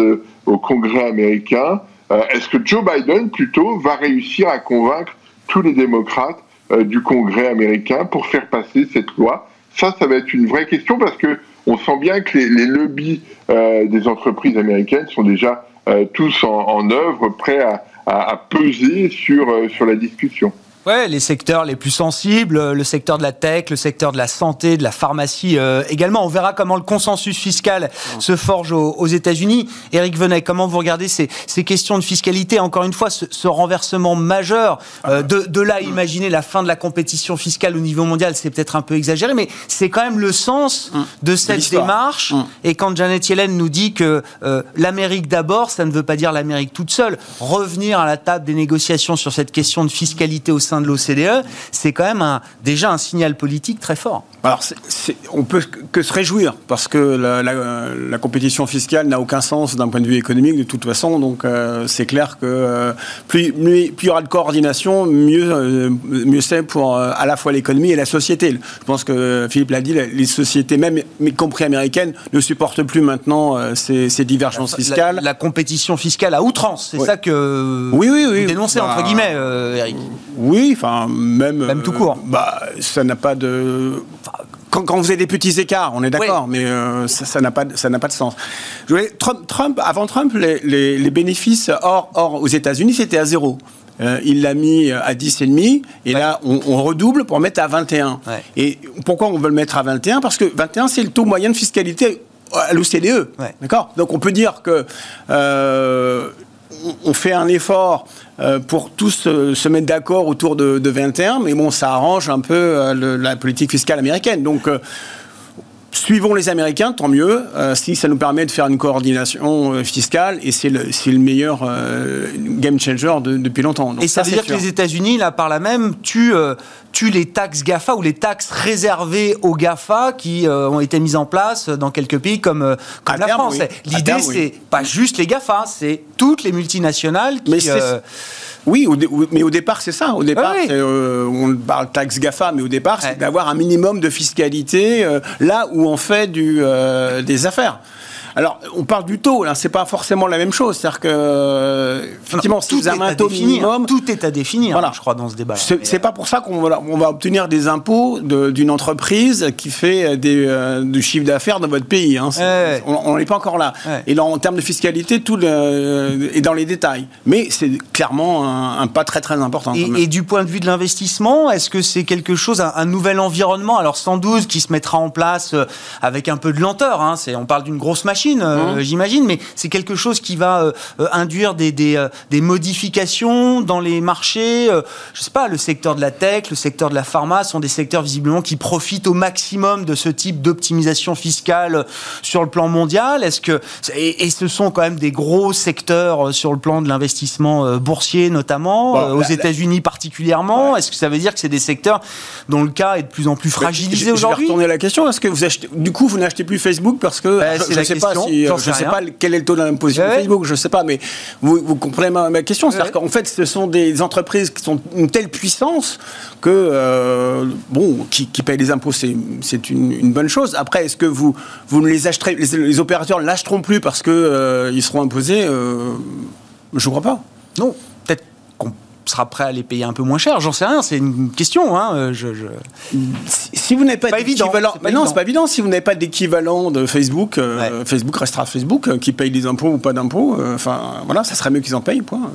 au Congrès américain, est-ce que Joe Biden plutôt va réussir à convaincre tous les démocrates du Congrès américain pour faire passer cette loi? Ça, ça va être une vraie question parce que on sent bien que les, lobbies euh, des entreprises américaines sont déjà euh, tous en, œuvre, prêts à, peser sur, euh, sur la discussion. Ouais, les secteurs les plus sensibles, le secteur de la tech, le secteur de la santé, de la pharmacie euh, également. On verra comment le consensus fiscal se forge aux, États-Unis. Éric Venet, comment vous regardez ces, ces, questions de fiscalité Encore une fois, ce, ce renversement majeur, euh, de, de, là imaginer la fin de la compétition fiscale au niveau mondial, c'est peut-être un peu exagéré, mais c'est quand même le sens hum. de cette démarche. Hum. Et quand Janet Yellen nous dit que euh, l'Amérique d'abord, ça ne veut pas dire l'Amérique toute seule. Revenir à la table des négociations sur cette question de fiscalité au sein de l'OCDE, c'est quand même un, déjà un signal politique très fort. Alors, c on peut que se réjouir, parce que la, compétition fiscale n'a aucun sens d'un point de vue économique, de toute façon. Donc, euh, c'est clair que euh, plus, plus, il y aura de coordination, mieux, euh, mieux c'est pour à la fois l'économie et la société. Je pense que Philippe l'a dit, les sociétés, même y compris américaines, ne supportent plus maintenant ces, divergences fiscales. La, compétition fiscale à outrance, c'est ça que oui, oui, oui. vous dénoncez, entre bah, guillemets, Eric. Oui, enfin, même. Même tout court. bah, ça n'a pas de quand, quand, vous avez des petits écarts, on est d'accord, mais euh, ça n'a pas, ça n'a pas de sens. Je voulais, Trump, Trump, avant Trump, les, les, les bénéfices hors, hors aux États-Unis, c'était à zéro. Euh, il l'a mis à 10,5 et là on, on, redouble pour mettre à 21. Ouais. Et pourquoi on veut le mettre à 21 Parce que 21 c'est le taux moyen de fiscalité à l'OCDE. Ouais. D'accord? Donc on peut dire que euh, on fait un effort euh, pour tous se mettre d'accord autour de, 21, mais bon, ça arrange un peu euh, la politique fiscale américaine. Donc, euh, Suivons les Américains, tant mieux, euh, si ça nous permet de faire une coordination euh, fiscale, et c'est le, le, meilleur euh, game changer depuis longtemps. et ça, veut dire que les États-Unis, là, par là même, tuent, tuent, les taxes GAFA ou les taxes réservées aux GAFA qui ont été mises en place dans quelques pays comme, comme la France. L'idée, c'est pas juste les GAFA, c'est toutes les multinationales qui. Oui, mais au départ, c'est ça. Au départ, euh, on parle taxe GAFA, mais au départ, c'est d'avoir un minimum de fiscalité euh, là où on fait du, euh, des affaires. Alors, on parle du taux, là, c'est pas forcément la même chose. C'est-à-dire que, effectivement, si vous avez un taux minimum. Tout est à définir, voilà. je crois, dans ce débat. C'est pas pour ça qu'on va, on va obtenir des impôts d'une entreprise qui fait des, euh, du chiffre d'affaires dans votre pays. Hein. On n'est pas encore là. Et là, en termes de fiscalité, tout le, est dans les détails. Mais c'est clairement un, pas très, très important. Et, du point de vue de l'investissement, est-ce que c'est quelque chose, un, nouvel environnement? Alors, 112 qui se mettra en place euh, avec un peu de lenteur. Hein. On parle d'une grosse machine, euh, mmh. j'imagine, mais c'est quelque chose qui va euh, induire des, des, des, modifications dans les marchés. je sais pas, le secteur de la tech, le secteur de la pharma sont des secteurs visiblement qui profitent au maximum de ce type d'optimisation fiscale sur le plan mondial. Est-ce que et, et, ce sont quand même des gros secteurs sur le plan de l'investissement boursier notamment, aux États-Unis particulièrement. Est-ce que ça veut dire que c'est des secteurs dont le cas est de plus en plus fragilisé aujourd'hui Je vais retourner à la question. Est-ce que vous achetez, du coup, vous n'achetez plus Facebook parce que bah, je ne sais pas si, euh, je sais pas quel est le taux d'imposition de Facebook, je ne sais pas, mais vous, vous comprenez ma, question. C'est-à-dire qu'en fait, ce sont des entreprises qui sont une telle puissance que euh, bon, qui, qui, payent les impôts, c'est une, bonne chose. Après, est-ce que vous vous ne les acheterez, les, opérateurs ne l'achèteront plus parce que euh, seront imposés Je ne crois pas. Non sera prêt à les payer un peu moins cher J'en sais rien, c'est une question. Hein, euh, je, Si vous n'avez pas, d'équivalent, non, c'est pas évident. Si vous n'avez pas d'équivalent de Facebook, euh, Facebook restera Facebook, euh, qui paye des impôts ou pas d'impôts. Enfin, voilà, ça serait mieux qu'ils en payent. Point.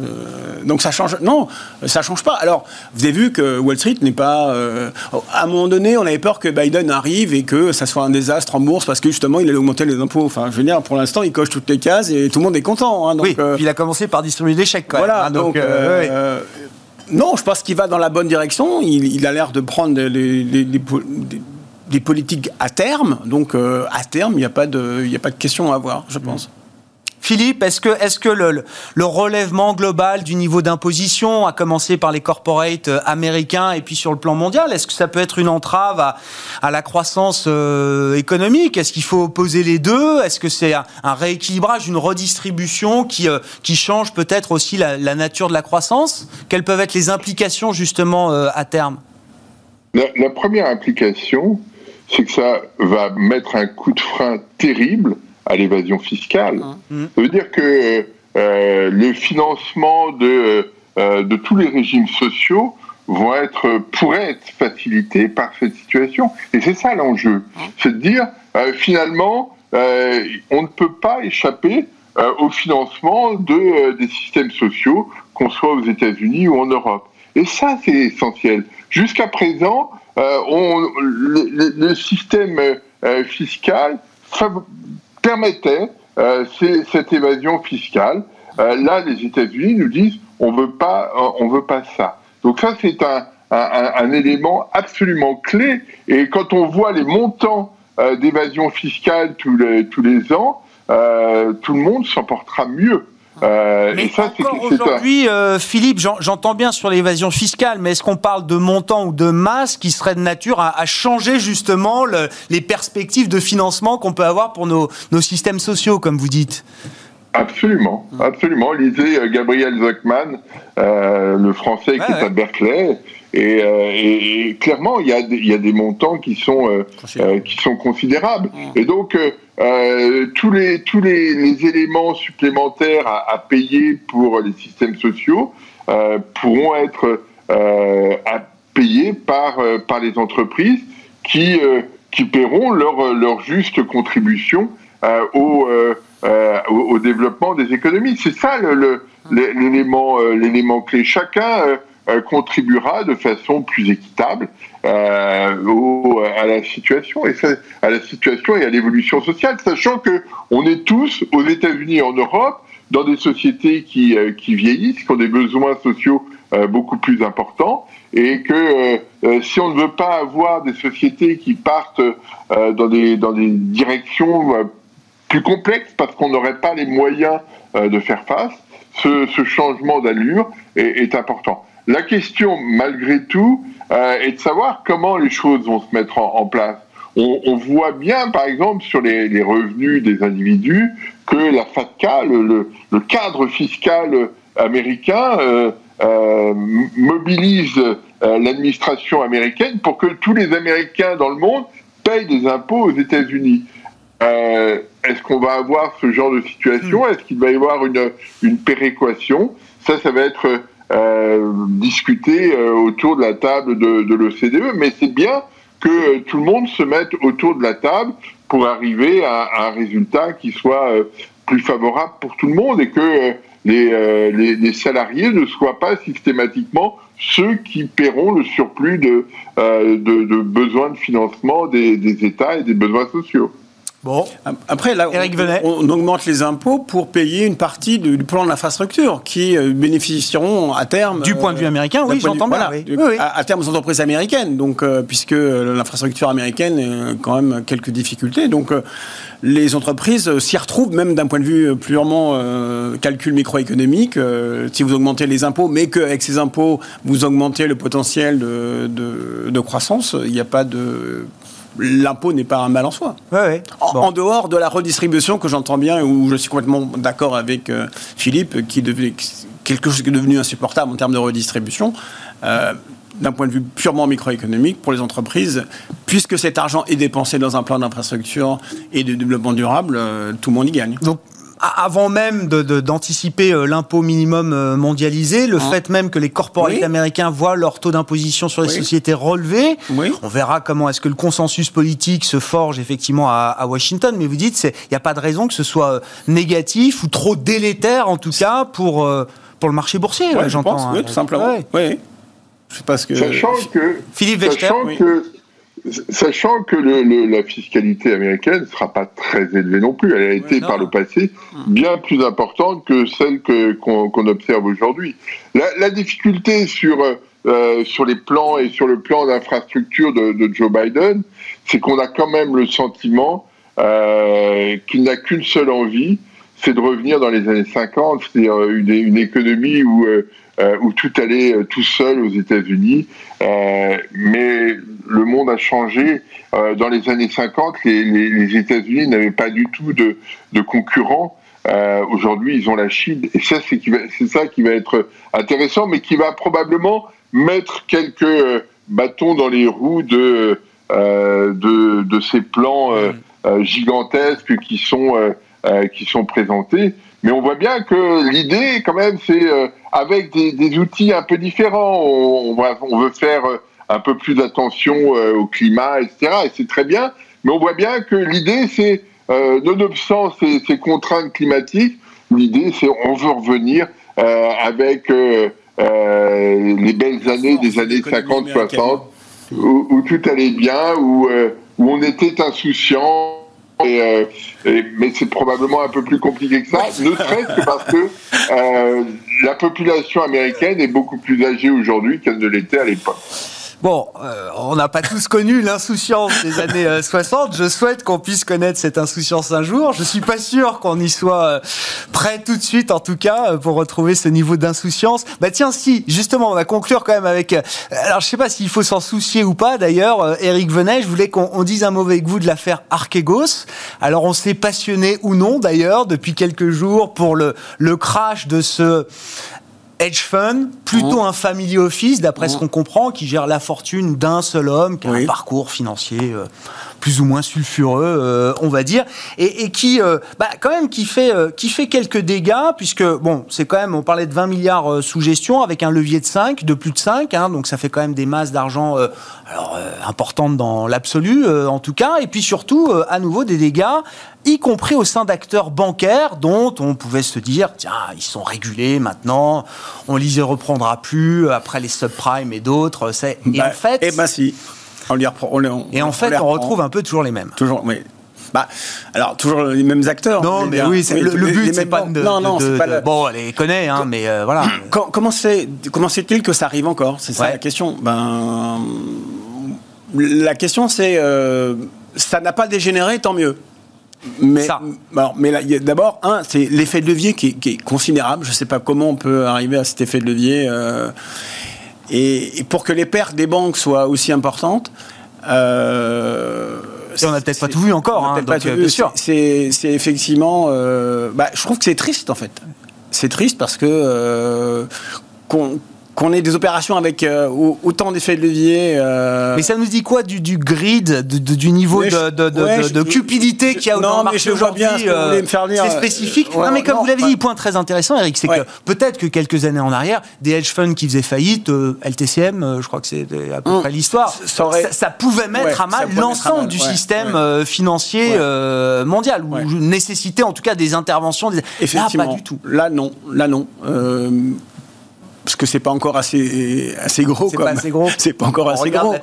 donc ça change. Non, ça change pas. Alors, vous avez vu que Wall Street n'est pas. à un moment donné, on avait peur que Biden arrive et que ça soit un désastre en bourse parce que justement, il allait augmenter les impôts. Enfin, je veux dire, pour l'instant, il coche toutes les cases et tout le monde est content. Hein, donc, oui. il a commencé par distribuer des chèques. voilà. Hein, donc, non, je pense qu'il va dans la bonne direction. Il, a l'air de prendre des, politiques à terme. Donc, euh, à terme, il n'y a, pas de, a pas de question à avoir, je pense. Philippe, est-ce que, le, relèvement global du niveau d'imposition, à commencer par les corporates euh, américains et puis sur le plan mondial, est-ce que ça peut être une entrave à, la croissance euh, économique? Est-ce qu'il faut opposer les deux? Est-ce que c'est un, rééquilibrage, une redistribution qui, euh, change peut-être aussi la, nature de la croissance? Quelles peuvent être les implications justement à terme? La première implication, c'est que ça va mettre un coup de frein terrible à l'évasion fiscale. Mmh. Ça veut dire que euh, le financement de, euh, de tous les régimes sociaux vont être, pourrait être facilité par cette situation. Et c'est ça l'enjeu. Mmh. C'est de dire, euh, finalement, on ne peut pas échapper au financement de, des systèmes sociaux, qu'on soit aux États-Unis ou en Europe. Et ça, c'est essentiel. Jusqu'à présent, on, le, le, système fiscal permettait euh, cette évasion fiscale. Euh, là, les États-Unis nous disent on veut pas, euh, on veut pas ça. Donc ça, c'est un, un, élément absolument clé. Et quand on voit les montants d'évasion fiscale tous les, tous les ans, tout le monde s'en portera mieux. Euh, mais ça, encore aujourd'hui, euh, Philippe, j'entends bien sur l'évasion fiscale, mais est-ce qu'on parle de montant ou de masse qui serait de nature à, changer justement les perspectives de financement qu'on peut avoir pour nos, systèmes sociaux, comme vous dites? Absolument, absolument. Lisez euh, Gabriel Zuckman, le français qui est à Berkeley, et, clairement, il y, a des, il y, a des montants qui sont, qui sont considérables. Et donc, euh, tous les tous les, les éléments supplémentaires à, à, payer pour les systèmes sociaux euh, pourront être euh, à payer par euh, par les entreprises qui euh, qui paieront leur leur juste contribution au, au, au développement des économies. C'est ça l'élément le, l'élément clé. Chacun euh, contribuera de façon plus équitable euh, à la situation et à la situation et à l'évolution sociale, sachant que on est tous aux États-Unis et en Europe dans des sociétés qui, euh, qui vieillissent, qui ont des besoins sociaux beaucoup plus importants, et que si on ne veut pas avoir des sociétés qui partent dans des dans des directions plus complexes parce qu'on n'aurait pas les moyens de faire face, ce, changement d'allure est important. La question, malgré tout, euh, est de savoir comment les choses vont se mettre en, place. On, voit bien, par exemple, sur les, revenus des individus, que la FATCA, le, cadre fiscal américain, euh, euh, mobilise l'administration américaine pour que tous les Américains dans le monde payent des impôts aux États-Unis. est-ce qu'on va avoir ce genre de situation? Est-ce qu'il va y avoir une, une péréquation? Ça, ça va être euh, discuté euh, autour de la table de, de l'OCDE, mais c'est bien que tout le monde se mette autour de la table pour arriver à, un résultat qui soit euh, plus favorable pour tout le monde et que euh, les, euh, salariés ne soient pas systématiquement ceux qui paieront le surplus de, euh, besoins de financement des États et des besoins sociaux. Bon. Après, là, on, on, augmente les impôts pour payer une partie du plan de l'infrastructure qui euh, bénéficieront à terme. Du point de vue américain, oui, j'entends bien. Voilà, oui. Oui, À, à, terme aux entreprises américaines, donc, euh, puisque l'infrastructure américaine a quand même quelques difficultés. Donc, euh, les entreprises s'y retrouvent, même d'un point de vue purement euh, calcul microéconomique. Euh, si vous augmentez les impôts, mais qu'avec ces impôts, vous augmentez le potentiel de, de, de croissance, il n'y a pas de l'impôt n'est pas un mal en soi. Ouais, ouais. En, bon. en, dehors de la redistribution que j'entends bien, où je suis complètement d'accord avec euh, Philippe, qui est quelque chose qui est devenu insupportable en termes de redistribution. Euh, d'un point de vue purement microéconomique pour les entreprises, puisque cet argent est dépensé dans un plan d'infrastructure et de développement durable, euh, tout le monde y gagne. Donc avant même d'anticiper de, de, l'impôt minimum euh, mondialisé, le hein. fait même que les corporates oui. américains voient leur taux d'imposition sur les oui. sociétés relevé, oui. on verra comment est-ce que le consensus politique se forge effectivement à, à Washington. Mais vous dites, il n'y a pas de raison que ce soit euh, négatif ou trop délétère en tout cas pour, euh, pour le marché boursier, ouais, j'entends. Hein. Oui, tout simplement. Oui. Je sais pas ce que... Sachant que... Philippe. Sachant que Sachant que le, le, la fiscalité américaine ne sera pas très élevée non plus, elle a été par le passé bien plus importante que celle qu'on qu observe aujourd'hui. La, la, difficulté sur, euh, sur les plans et sur le plan d'infrastructure de, de, Joe Biden, c'est qu'on a quand même le sentiment euh, qu'il n'a qu'une seule envie, c'est de revenir dans les années 50, c'est-à-dire une, une, économie où euh, euh, où tout allait euh, tout seul aux États-Unis. Euh, mais le monde a changé. Euh, dans les années 50, les, les, les États-Unis n'avaient pas du tout de, de concurrents. Euh, Aujourd'hui, ils ont la Chine. Et ça, c'est ça qui va être intéressant, mais qui va probablement mettre quelques bâtons dans les roues de, de, de, ces plans gigantesques qui sont, qui sont présentés. Mais on voit bien que l'idée, quand même, c'est euh, avec des, des, outils un peu différents. On, on, va, on veut faire euh, un peu plus attention euh, au climat, etc. Et c'est très bien. Mais on voit bien que l'idée, c'est, euh, nonobstant ces, ces, contraintes climatiques, l'idée, c'est on veut revenir euh, avec euh, les belles années des années 50-60, où, où, tout allait bien, où, où on était insouciant et, euh, et, mais c'est probablement un peu plus compliqué que ça, ne serait-ce que parce que euh, la population américaine est beaucoup plus âgée aujourd'hui qu'elle ne l'était à l'époque. Bon, euh, on n'a pas tous connu l'insouciance des années euh, 60. Je souhaite qu'on puisse connaître cette insouciance un jour. Je suis pas sûr qu'on y soit euh, prêt tout de suite, en tout cas, euh, pour retrouver ce niveau d'insouciance. Bah tiens, si, justement, on va conclure quand même avec. Euh, alors, je sais pas s'il faut s'en soucier ou pas. D'ailleurs, Eric Venet, je voulais qu'on dise un avec vous de l'affaire Archegos. Alors, on s'est passionné ou non, d'ailleurs, depuis quelques jours pour le le crash de ce hedge fund, plutôt mmh. un family office, d'après mmh. ce qu'on comprend, qui gère la fortune d'un seul homme, qui a oui. un parcours financier euh, plus ou moins sulfureux, euh, on va dire, et, et qui, euh, bah, quand même, qui fait, euh, qui fait quelques dégâts, puisque, bon, c'est quand même, on parlait de 20 milliards sous gestion, avec un levier de 5, de plus de 5, hein, donc ça fait quand même des masses d'argent alors, importantes dans l'absolu, en tout cas, et puis surtout, à nouveau, des dégâts y compris au sein d'acteurs bancaires dont on pouvait se dire, tiens, ils sont régulés maintenant, on les reprendra plus après les subprimes et d'autres. Et bah, en fait... Eh ben si. On les reprend, on, on, et en fait, on, on retrouve un peu toujours les mêmes. Toujours, oui. Bah, alors toujours les mêmes acteurs. Non, mais oui, oui le, le, but c'est pas de, non, non, de, pas de, bon, on les connaît, hein, mais euh, voilà. comment c'est, comment c'est-il que ça arrive encore? C'est ça ouais. la question. Ben, la question c'est, euh, ça n'a pas dégénéré, tant mieux. Mais, alors, mais d'abord, un, c'est l'effet de levier qui est, qui est considérable. Je ne sais pas comment on peut arriver à cet effet de levier. Euh, et, et, pour que les pertes des banques soient aussi importantes. Euh, et on n'a peut-être pas tout vu encore, hein, donc, euh. C'est effectivement. Euh, bah, je trouve que c'est triste en fait. C'est triste parce que qu'on ait des opérations avec euh, autant d'effets de levier. Euh, mais ça nous dit quoi du, du grid, du niveau de, de, de, de cupidité qu'il y a dans le marché aujourd'hui euh, C'est spécifique. non, mais comme vous l'avez dit, point très intéressant, Eric, c'est que peut-être que quelques années en arrière, des hedge funds qui faisaient faillite, LTCM, je crois que c'est à peu hum. près l'histoire, ça, ça, pouvait mettre à mal l'ensemble du système financier mondial, ou nécessiter en tout cas des interventions. Des... Là, pas du tout. Là, non. Là, non parce que c'est pas encore assez assez gros c'est pas assez gros. C'est pas encore assez gros.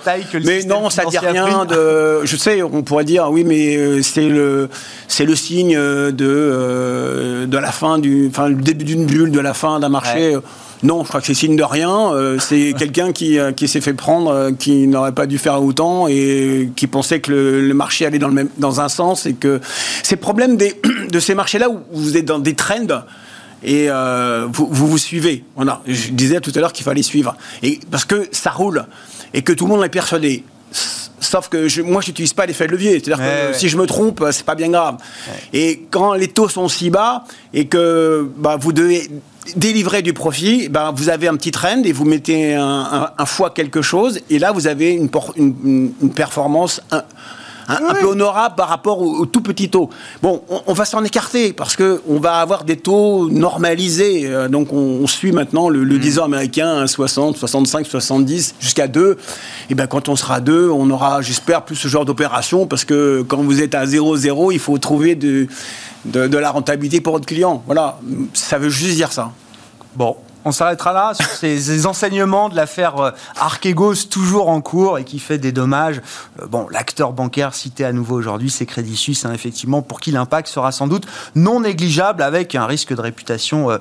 mais non ça dit rien de je sais on pourrait dire oui mais euh, c'est le c'est le signe de euh, de la fin du enfin le début d'une bulle de la fin d'un marché. Non, je crois que c'est signe de rien. Euh, c'est quelqu'un qui, qui s'est fait prendre, qui n'aurait pas dû faire autant et qui pensait que le, marché allait dans, le même, dans un sens et que ces problèmes des, de ces marchés-là où vous êtes dans des trends, et euh, vous, vous, suivez. je disais tout à l'heure qu'il fallait suivre. Et, parce que ça roule et que tout le monde est persuadé. Sauf que je, moi, je n'utilise pas l'effet de levier. C'est-à-dire que si je me trompe, c'est pas bien grave. Et quand les taux sont si bas et que bah, vous devez délivrer du profit, bah, vous avez un petit trend et vous mettez un, fois quelque chose. Et là, vous avez une, une, une performance un, peu honorable par rapport au, tout petit taux. Bon, on, va s'en écarter parce que on va avoir des taux normalisés. Euh, donc on, suit maintenant le, 10 mm. ans américain à 60, 65, 70 jusqu'à 2. Et ben quand on sera à 2, on aura, j'espère, plus ce genre d'opération parce que quand vous êtes à 0,0, il faut trouver de, de, de la rentabilité pour votre client. Voilà, ça veut juste dire ça. Bon, on s'arrêtera là sur ces, enseignements de l'affaire euh, Archegos toujours en cours et qui fait des dommages. Euh, bon, l'acteur bancaire cité à nouveau aujourd'hui, c'est Crédit Suisse, hein, effectivement, pour qui l'impact sera sans doute non négligeable avec un risque de réputation euh,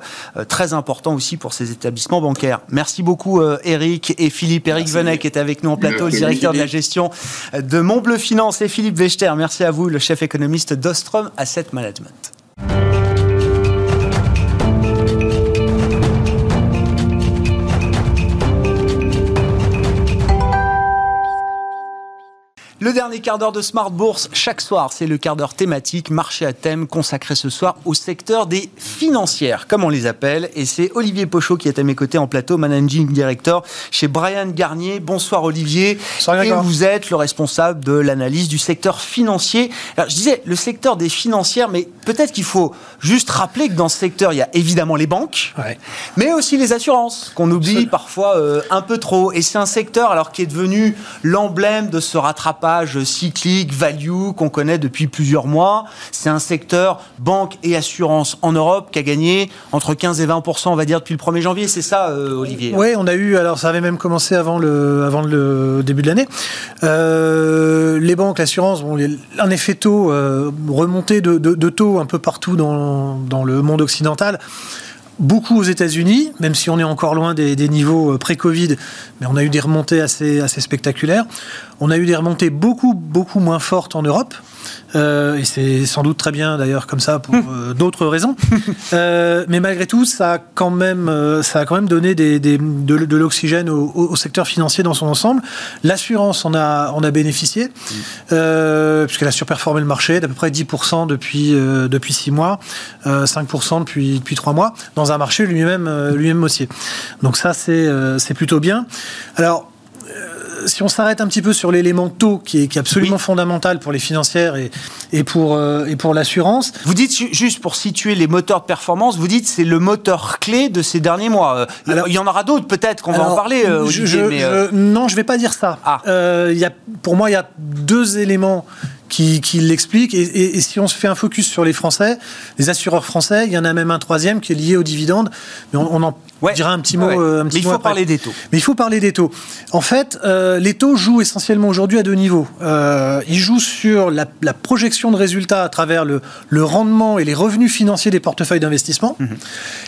très important aussi pour ces établissements bancaires. Merci beaucoup Eric et Philippe. Eric Venet qui est avec nous en plateau, le directeur de la gestion de Montbleu Finance et Philippe Vechter. Merci à vous, le chef économiste d'Ostrom Asset Management. Le dernier quart d'heure de Smart Bourse, chaque soir, c'est le quart d'heure thématique, marché à thème, consacré ce soir au secteur des financières, comme on les appelle. Et c'est Olivier Pochot qui est à mes côtés en plateau, managing director chez Brian Garnier. Bonsoir Olivier. Bonsoir, et vous êtes le responsable de l'analyse du secteur financier. Alors, je disais le secteur des financières, mais peut-être qu'il faut juste rappeler que dans ce secteur, il y a évidemment les banques, mais aussi les assurances, qu'on oublie parfois euh, un peu trop. Et c'est un secteur alors qui est devenu l'emblème de ce rattrapage cyclique, value, qu'on connaît depuis plusieurs mois. C'est un secteur banque et assurance en Europe qui a gagné entre 15 et 20 on va dire, depuis le 1er janvier. C'est ça, euh, Olivier Oui, on a eu, alors ça avait même commencé avant le, début de l'année. Euh, les banques, l'assurance, bon, un effet taux, euh, remontée de, taux un peu partout dans le monde occidental beaucoup aux États-Unis, même si on est encore loin des, niveaux pré-Covid, mais on a eu des remontées assez, assez spectaculaires. On a eu des remontées beaucoup, beaucoup moins fortes en Europe. Euh, et c'est sans doute très bien d'ailleurs comme ça pour euh, d'autres raisons. Euh, mais malgré tout, ça a quand même, ça a quand même donné des, des, de, l'oxygène au, au, secteur financier dans son ensemble. L'assurance en a, en a bénéficié, puisqu'elle a surperformé le marché d'à peu près 10% depuis, depuis 6 mois, 5% depuis, depuis 3 mois, dans un marché lui-même lui-même haussier. Donc ça, c'est c'est plutôt bien. Alors, si on s'arrête un petit peu sur l'élément taux, qui est, qui est absolument fondamental pour les financières et, et pour, euh, et pour l'assurance. Vous dites, juste pour situer les moteurs de performance, vous dites c'est le moteur clé de ces derniers mois. Euh, alors, il y en aura d'autres peut-être qu'on va en parler. Euh, je, non, je ne vais pas dire ça. Ah. y a, pour moi, il y a deux éléments qui, qui l'explique. Et, et, si on se fait un focus sur les Français, les assureurs français, il y en a même un troisième qui est lié aux dividendes, mais on, on en dira un petit mot. Euh, un petit mais il faut parler des taux. Mais il faut parler des taux. En fait, euh, les taux jouent essentiellement aujourd'hui à deux niveaux. Euh, ils jouent sur la, la, projection de résultats à travers le, le, rendement et les revenus financiers des portefeuilles d'investissement. Mhm.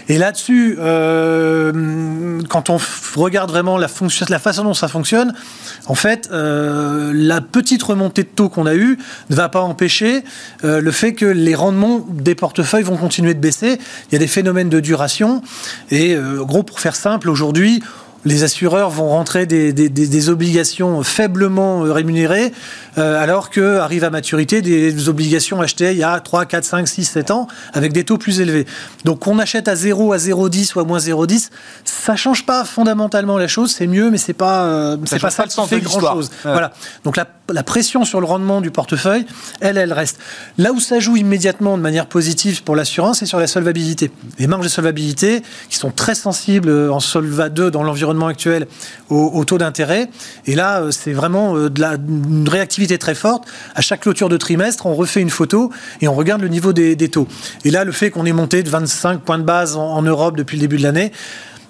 Et là-dessus, euh, quand on regarde vraiment la, fonction, la façon dont ça fonctionne, en fait, la petite remontée de taux qu'on a eue ne va pas empêcher le fait que les rendements des portefeuilles vont continuer de baisser. Il y a des phénomènes de duration. Et gros, pour faire simple, aujourd'hui, les assureurs vont rentrer des, des, des, obligations faiblement rémunérées, euh, alors que arrivent à maturité des obligations achetées il y a 3, 4, 5, 6, 7 ans avec des taux plus élevés. Donc qu'on achète à 0, à 0,10 ou à moins 0,10, ça change pas fondamentalement la chose, c'est mieux, mais c'est pas, euh, c'est pas ça qui fait grand chose. Voilà. Donc la, la, pression sur le rendement du portefeuille, elle, elle reste. Là où ça joue immédiatement de manière positive pour l'assurance, c'est sur la solvabilité. Les marges de solvabilité, qui sont très sensibles en Solva 2 dans l'environnement actuel au, taux d'intérêt. Et là, euh, c'est vraiment euh, de la, une réactivité très forte. À chaque clôture de trimestre, on refait une photo et on regarde le niveau des, taux. Et là, le fait qu'on ait monté de 25 points de base en Europe depuis le début de l'année,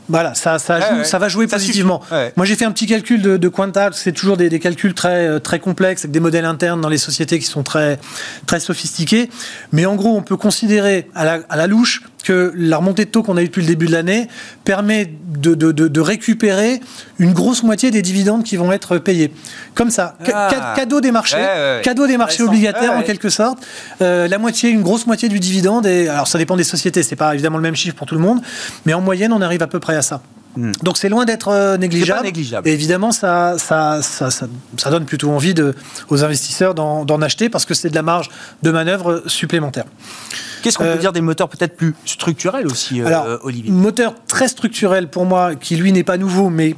voilà, ça, ça, va jouer positivement. Moi, j'ai fait un petit calcul de, de C'est toujours des, calculs très, euh, très complexes, avec des modèles internes dans les sociétés qui sont très, très sophistiqués. Mais en gros, on peut considérer à la, à la louche que la remontée de taux qu'on a eu depuis le début de l'année permet de, de, de, récupérer une grosse moitié des dividendes qui vont être payés. Comme ça, ah. cadeau des marchés, cadeau des marchés obligataires en quelque sorte. Euh, la moitié, une grosse moitié du dividende. Et alors ça dépend des sociétés, c'est pas évidemment le même chiffre pour tout le monde, mais en moyenne, on arrive à peu près à ça. Hmm. Donc c'est loin d'être euh, négligeable. négligeable. Et évidemment, ça, ça, ça, ça, donne plutôt envie de, aux investisseurs d'en acheter parce que c'est de la marge de manœuvre supplémentaire. Qu'est-ce qu'on peut euh, dire des moteurs peut-être plus structurels aussi, euh, Alors, Olivier? Moteur très structurel pour moi, qui lui n'est pas nouveau, mais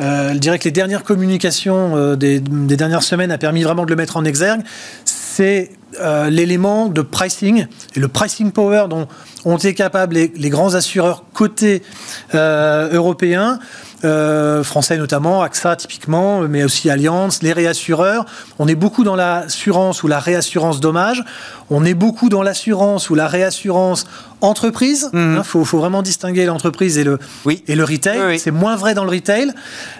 euh, je dirais que les dernières communications des, dernières semaines a permis vraiment de le mettre en exergue. C'est l'élément de pricing et le pricing power dont ont été capables les, grands assureurs cotés européens euh, français notamment, AXA typiquement, mais aussi Allianz, les réassureurs. On est beaucoup dans l'assurance ou la réassurance dommage. On est beaucoup dans l'assurance ou la réassurance entreprise. Il mhm. hein, faut, vraiment distinguer l'entreprise et le, oui. et le retail. C'est moins vrai dans le retail.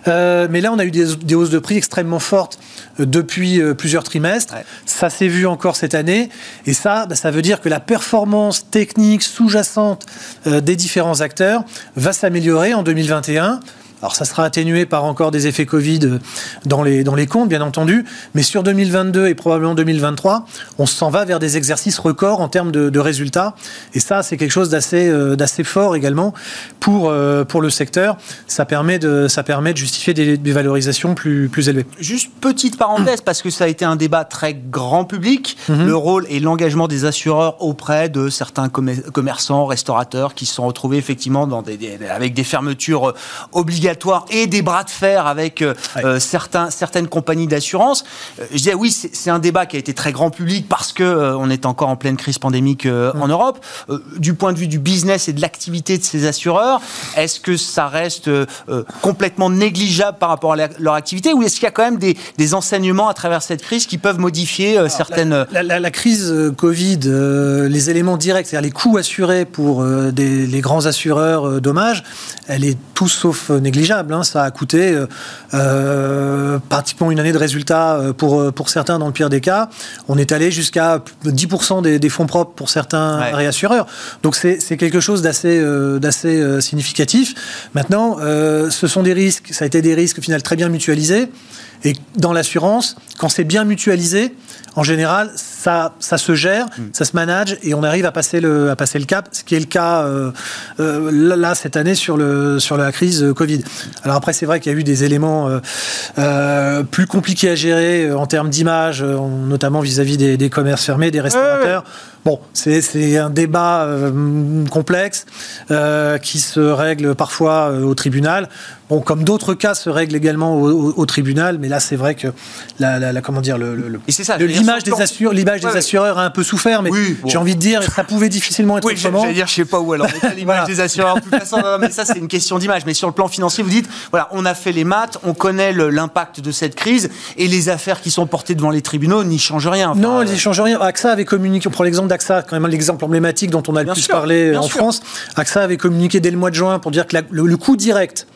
Euh, mais là, on a eu des, hausses de prix extrêmement fortes euh, depuis plusieurs trimestres. Ça s'est vu encore cette année. Et ça, bah, ça veut dire que la performance technique sous-jacente des différents acteurs va s'améliorer en 2021. Alors ça sera atténué par encore des effets Covid euh, dans les, dans les comptes, bien entendu, mais sur 2022 et probablement 2023, on s'en va vers des exercices records en termes de, résultats. Et ça, c'est quelque chose d'assez euh, d'assez fort également pour, euh, pour le secteur. Ça permet de, ça permet de justifier des, valorisations plus, plus élevées. Juste petite parenthèse, parce que ça a été un débat très grand public, mhm. le rôle et l'engagement des assureurs auprès de certains commerçants, restaurateurs qui se sont retrouvés effectivement dans des, avec des fermetures obligatoires et des bras de fer avec euh, euh, certains, certaines compagnies d'assurance. Euh, je disais oui, c'est un débat qui a été très grand public parce que on est encore en pleine crise pandémique en Europe. du point de vue du business et de l'activité de ces assureurs, est-ce que ça reste complètement négligeable par rapport à leur activité ou est-ce qu'il y a quand même des, des, enseignements à travers cette crise qui peuvent modifier certaines... La, la, crise Covid, les éléments directs, c'est-à-dire les coûts assurés pour des, les grands assureurs dommages, elle est tout sauf négligeable Hein. Ça a coûté euh, euh, pratiquement une année de résultats euh, pour, pour certains dans le pire des cas. On est allé jusqu'à 10% des, fonds propres pour certains réassureurs. Donc c'est quelque chose d'assez d'assez significatif. Maintenant, ce sont des risques, ça a été des risques au final très bien mutualisés. Et dans l'assurance, quand c'est bien mutualisé, en général, ça, ça se gère, mm. ça se manage et on arrive à passer le, à passer le cap, ce qui est le cas euh, euh, là, cette année sur, le, sur la crise Covid. Alors après, c'est vrai qu'il y a eu des éléments euh, plus compliqués à gérer en termes d'image, notamment vis-à-vis des, commerces fermés, des restaurateurs. Bon, c'est un débat complexe qui se règle parfois au tribunal. Bon, comme d'autres cas se règlent également au, tribunal, mais là c'est vrai que la, comment dire le, l'image des l'image des assureurs a un peu souffert, mais j'ai envie de dire ça pouvait difficilement être oui, autrement. J'allais dire je sais pas où alors l'image des assureurs. De toute façon, mais ça c'est une question d'image. Mais sur le plan financier, vous dites voilà, on a fait les maths, on connaît l'impact de cette crise et les affaires qui sont portées devant les tribunaux n'y changent rien. non, elles n'y changent rien. AXA avait communiqué. On prend l'exemple d'AXA, quand même l'exemple emblématique dont on a le plus parlé en France. AXA avait communiqué dès le mois de juin pour dire que le coût direct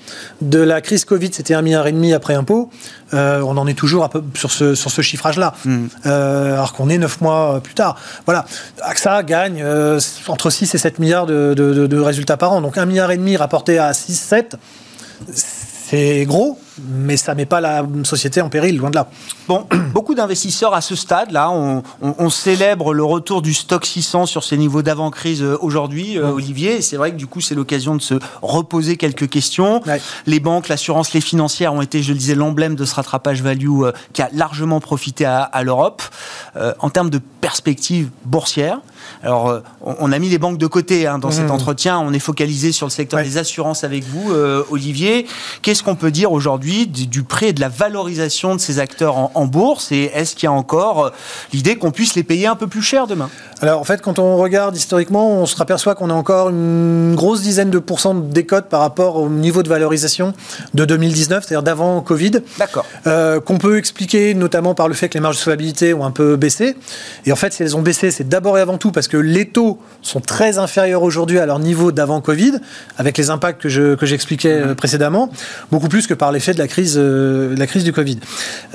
de la crise Covid, c'était un milliard et demi après impôt. Euh, on en est toujours peu sur ce, sur ce chiffrage-là, hmm. euh, alors qu'on est neuf mois plus tard. Voilà, AXA gagne euh, entre 6 et 7 milliards de, résultats par an. Donc un milliard et demi rapporté à 6, 7, c'est gros, mais ça met pas la société en péril, loin de là. Bon, beaucoup d'investisseurs à ce stade-là, on, on, célèbre le retour du stock 600 sur ses niveaux d'avant-crise euh, aujourd'hui, euh, Olivier. C'est vrai que du coup, c'est l'occasion de se reposer quelques questions. Les banques, l'assurance, les financières ont été, je le disais, l'emblème de ce rattrapage value euh, qui a largement profité à, à l'Europe. en termes de perspective boursière, alors on, a mis les banques de côté hein, dans cet mmh. entretien, on est focalisé sur le secteur des assurances avec vous, Olivier. Qu'est-ce qu'on peut dire aujourd'hui du, prix et de la valorisation de ces acteurs en, bourse Et est-ce qu'il y a encore euh, l'idée qu'on puisse les payer un peu plus cher demain? Alors en fait, quand on regarde historiquement, on se aperçoit qu'on a encore une grosse dizaine de pourcents de décote par rapport au niveau de valorisation de 2019, c'est-à-dire d'avant Covid. D'accord. Euh, qu'on peut expliquer notamment par le fait que les marges de solvabilité ont un peu baissé. Et en fait, si elles ont baissé, c'est d'abord et avant tout parce que les taux sont très inférieurs aujourd'hui à leur niveau d'avant Covid, avec les impacts que j'expliquais je, que mmh. précédemment, beaucoup plus que par l'effet de la crise, euh, la crise du Covid.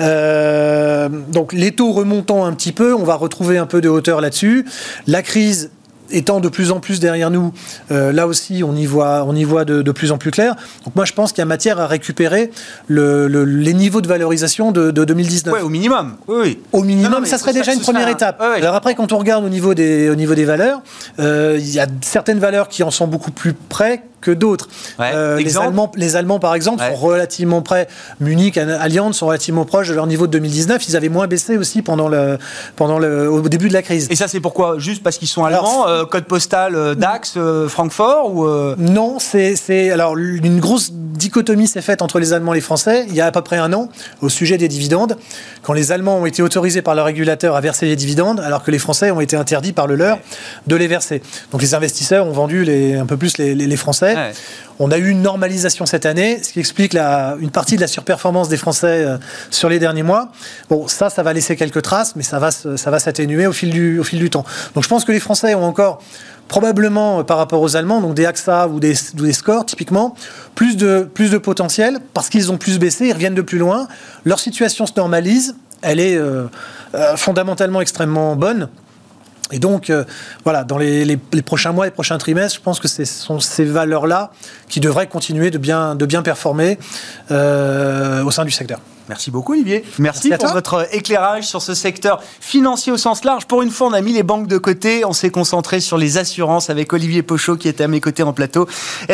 Euh, donc les taux remontant un petit peu, on va retrouver un peu de hauteur là-dessus. La crise étant de plus en plus derrière nous, euh, là aussi, on y voit, on y voit de, plus en plus clair. Donc moi, je pense qu'il y a matière à récupérer les niveaux de valorisation de, 2019. Oui, au minimum. Oui, Au minimum, ça serait déjà une première étape. Alors après, quand on regarde au niveau des, au niveau des valeurs, il y a certaines valeurs qui en sont beaucoup plus près que d'autres. Euh, les, Allemands, les Allemands, par exemple, sont relativement près. Munich, Allianz sont relativement proches de leur niveau de 2019. Ils avaient moins baissé aussi pendant le, pendant le, au début de la crise. Et ça, c'est pourquoi? Juste parce qu'ils sont allemands euh, Code postal euh, Dax, Francfort ou Non, c'est alors une grosse dichotomie s'est faite entre les Allemands et les Français il y a à peu près un an au sujet des dividendes, quand les Allemands ont été autorisés par le régulateur à verser les dividendes, alors que les Français ont été interdits par le leur de les verser. Donc les investisseurs ont vendu les, un peu plus les, les Français. On a eu une normalisation cette année, ce qui explique une partie de la surperformance des Français euh, sur les derniers mois. Bon, ça, ça va laisser quelques traces, mais ça va, ça va s'atténuer au, fil du, au fil du temps. Donc je pense que les Français ont encore probablement euh, par rapport aux Allemands, donc des AXA ou des, des scores typiquement, plus de, plus de potentiel parce qu'ils ont plus baissé, ils reviennent de plus loin, leur situation se normalise, elle est euh, fondamentalement extrêmement bonne. Et donc, euh, voilà, dans les, prochains mois, les prochains trimestres, je pense que ce sont ces valeurs-là qui devraient continuer de bien, de bien performer euh, au sein du secteur. Merci beaucoup Olivier. Merci, pour votre éclairage sur ce secteur financier au sens large. Pour une fois, on a mis les banques de côté, on s'est concentré sur les assurances avec Olivier Pochot qui était à mes côtés en plateau,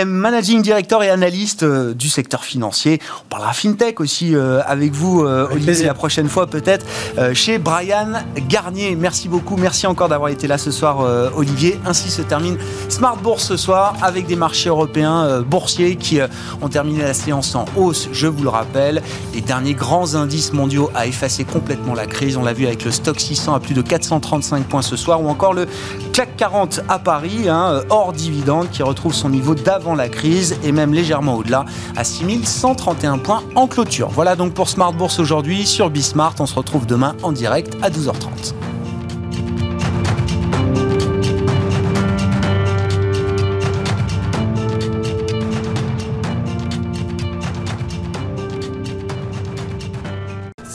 managing director et analyste euh, du secteur financier. On parlera fintech aussi euh, avec vous euh, Olivier la prochaine fois peut-être chez Brian Garnier. Merci beaucoup, merci encore d'avoir été là ce soir Olivier. Ainsi se termine Smart Bourse ce soir avec des marchés européens boursiers qui ont terminé la séance en hausse, je vous le rappelle. Les derniers grands indices mondiaux a effacé complètement la crise. On l'a vu avec le stock 600 à plus de 435 points ce soir, ou encore le CAC 40 à Paris, hein, hors dividende, qui retrouve son niveau d'avant la crise et même légèrement au-delà, à 6131 points en clôture. Voilà donc pour Smart Bourse aujourd'hui sur Bismart. On se retrouve demain en direct à 12h30.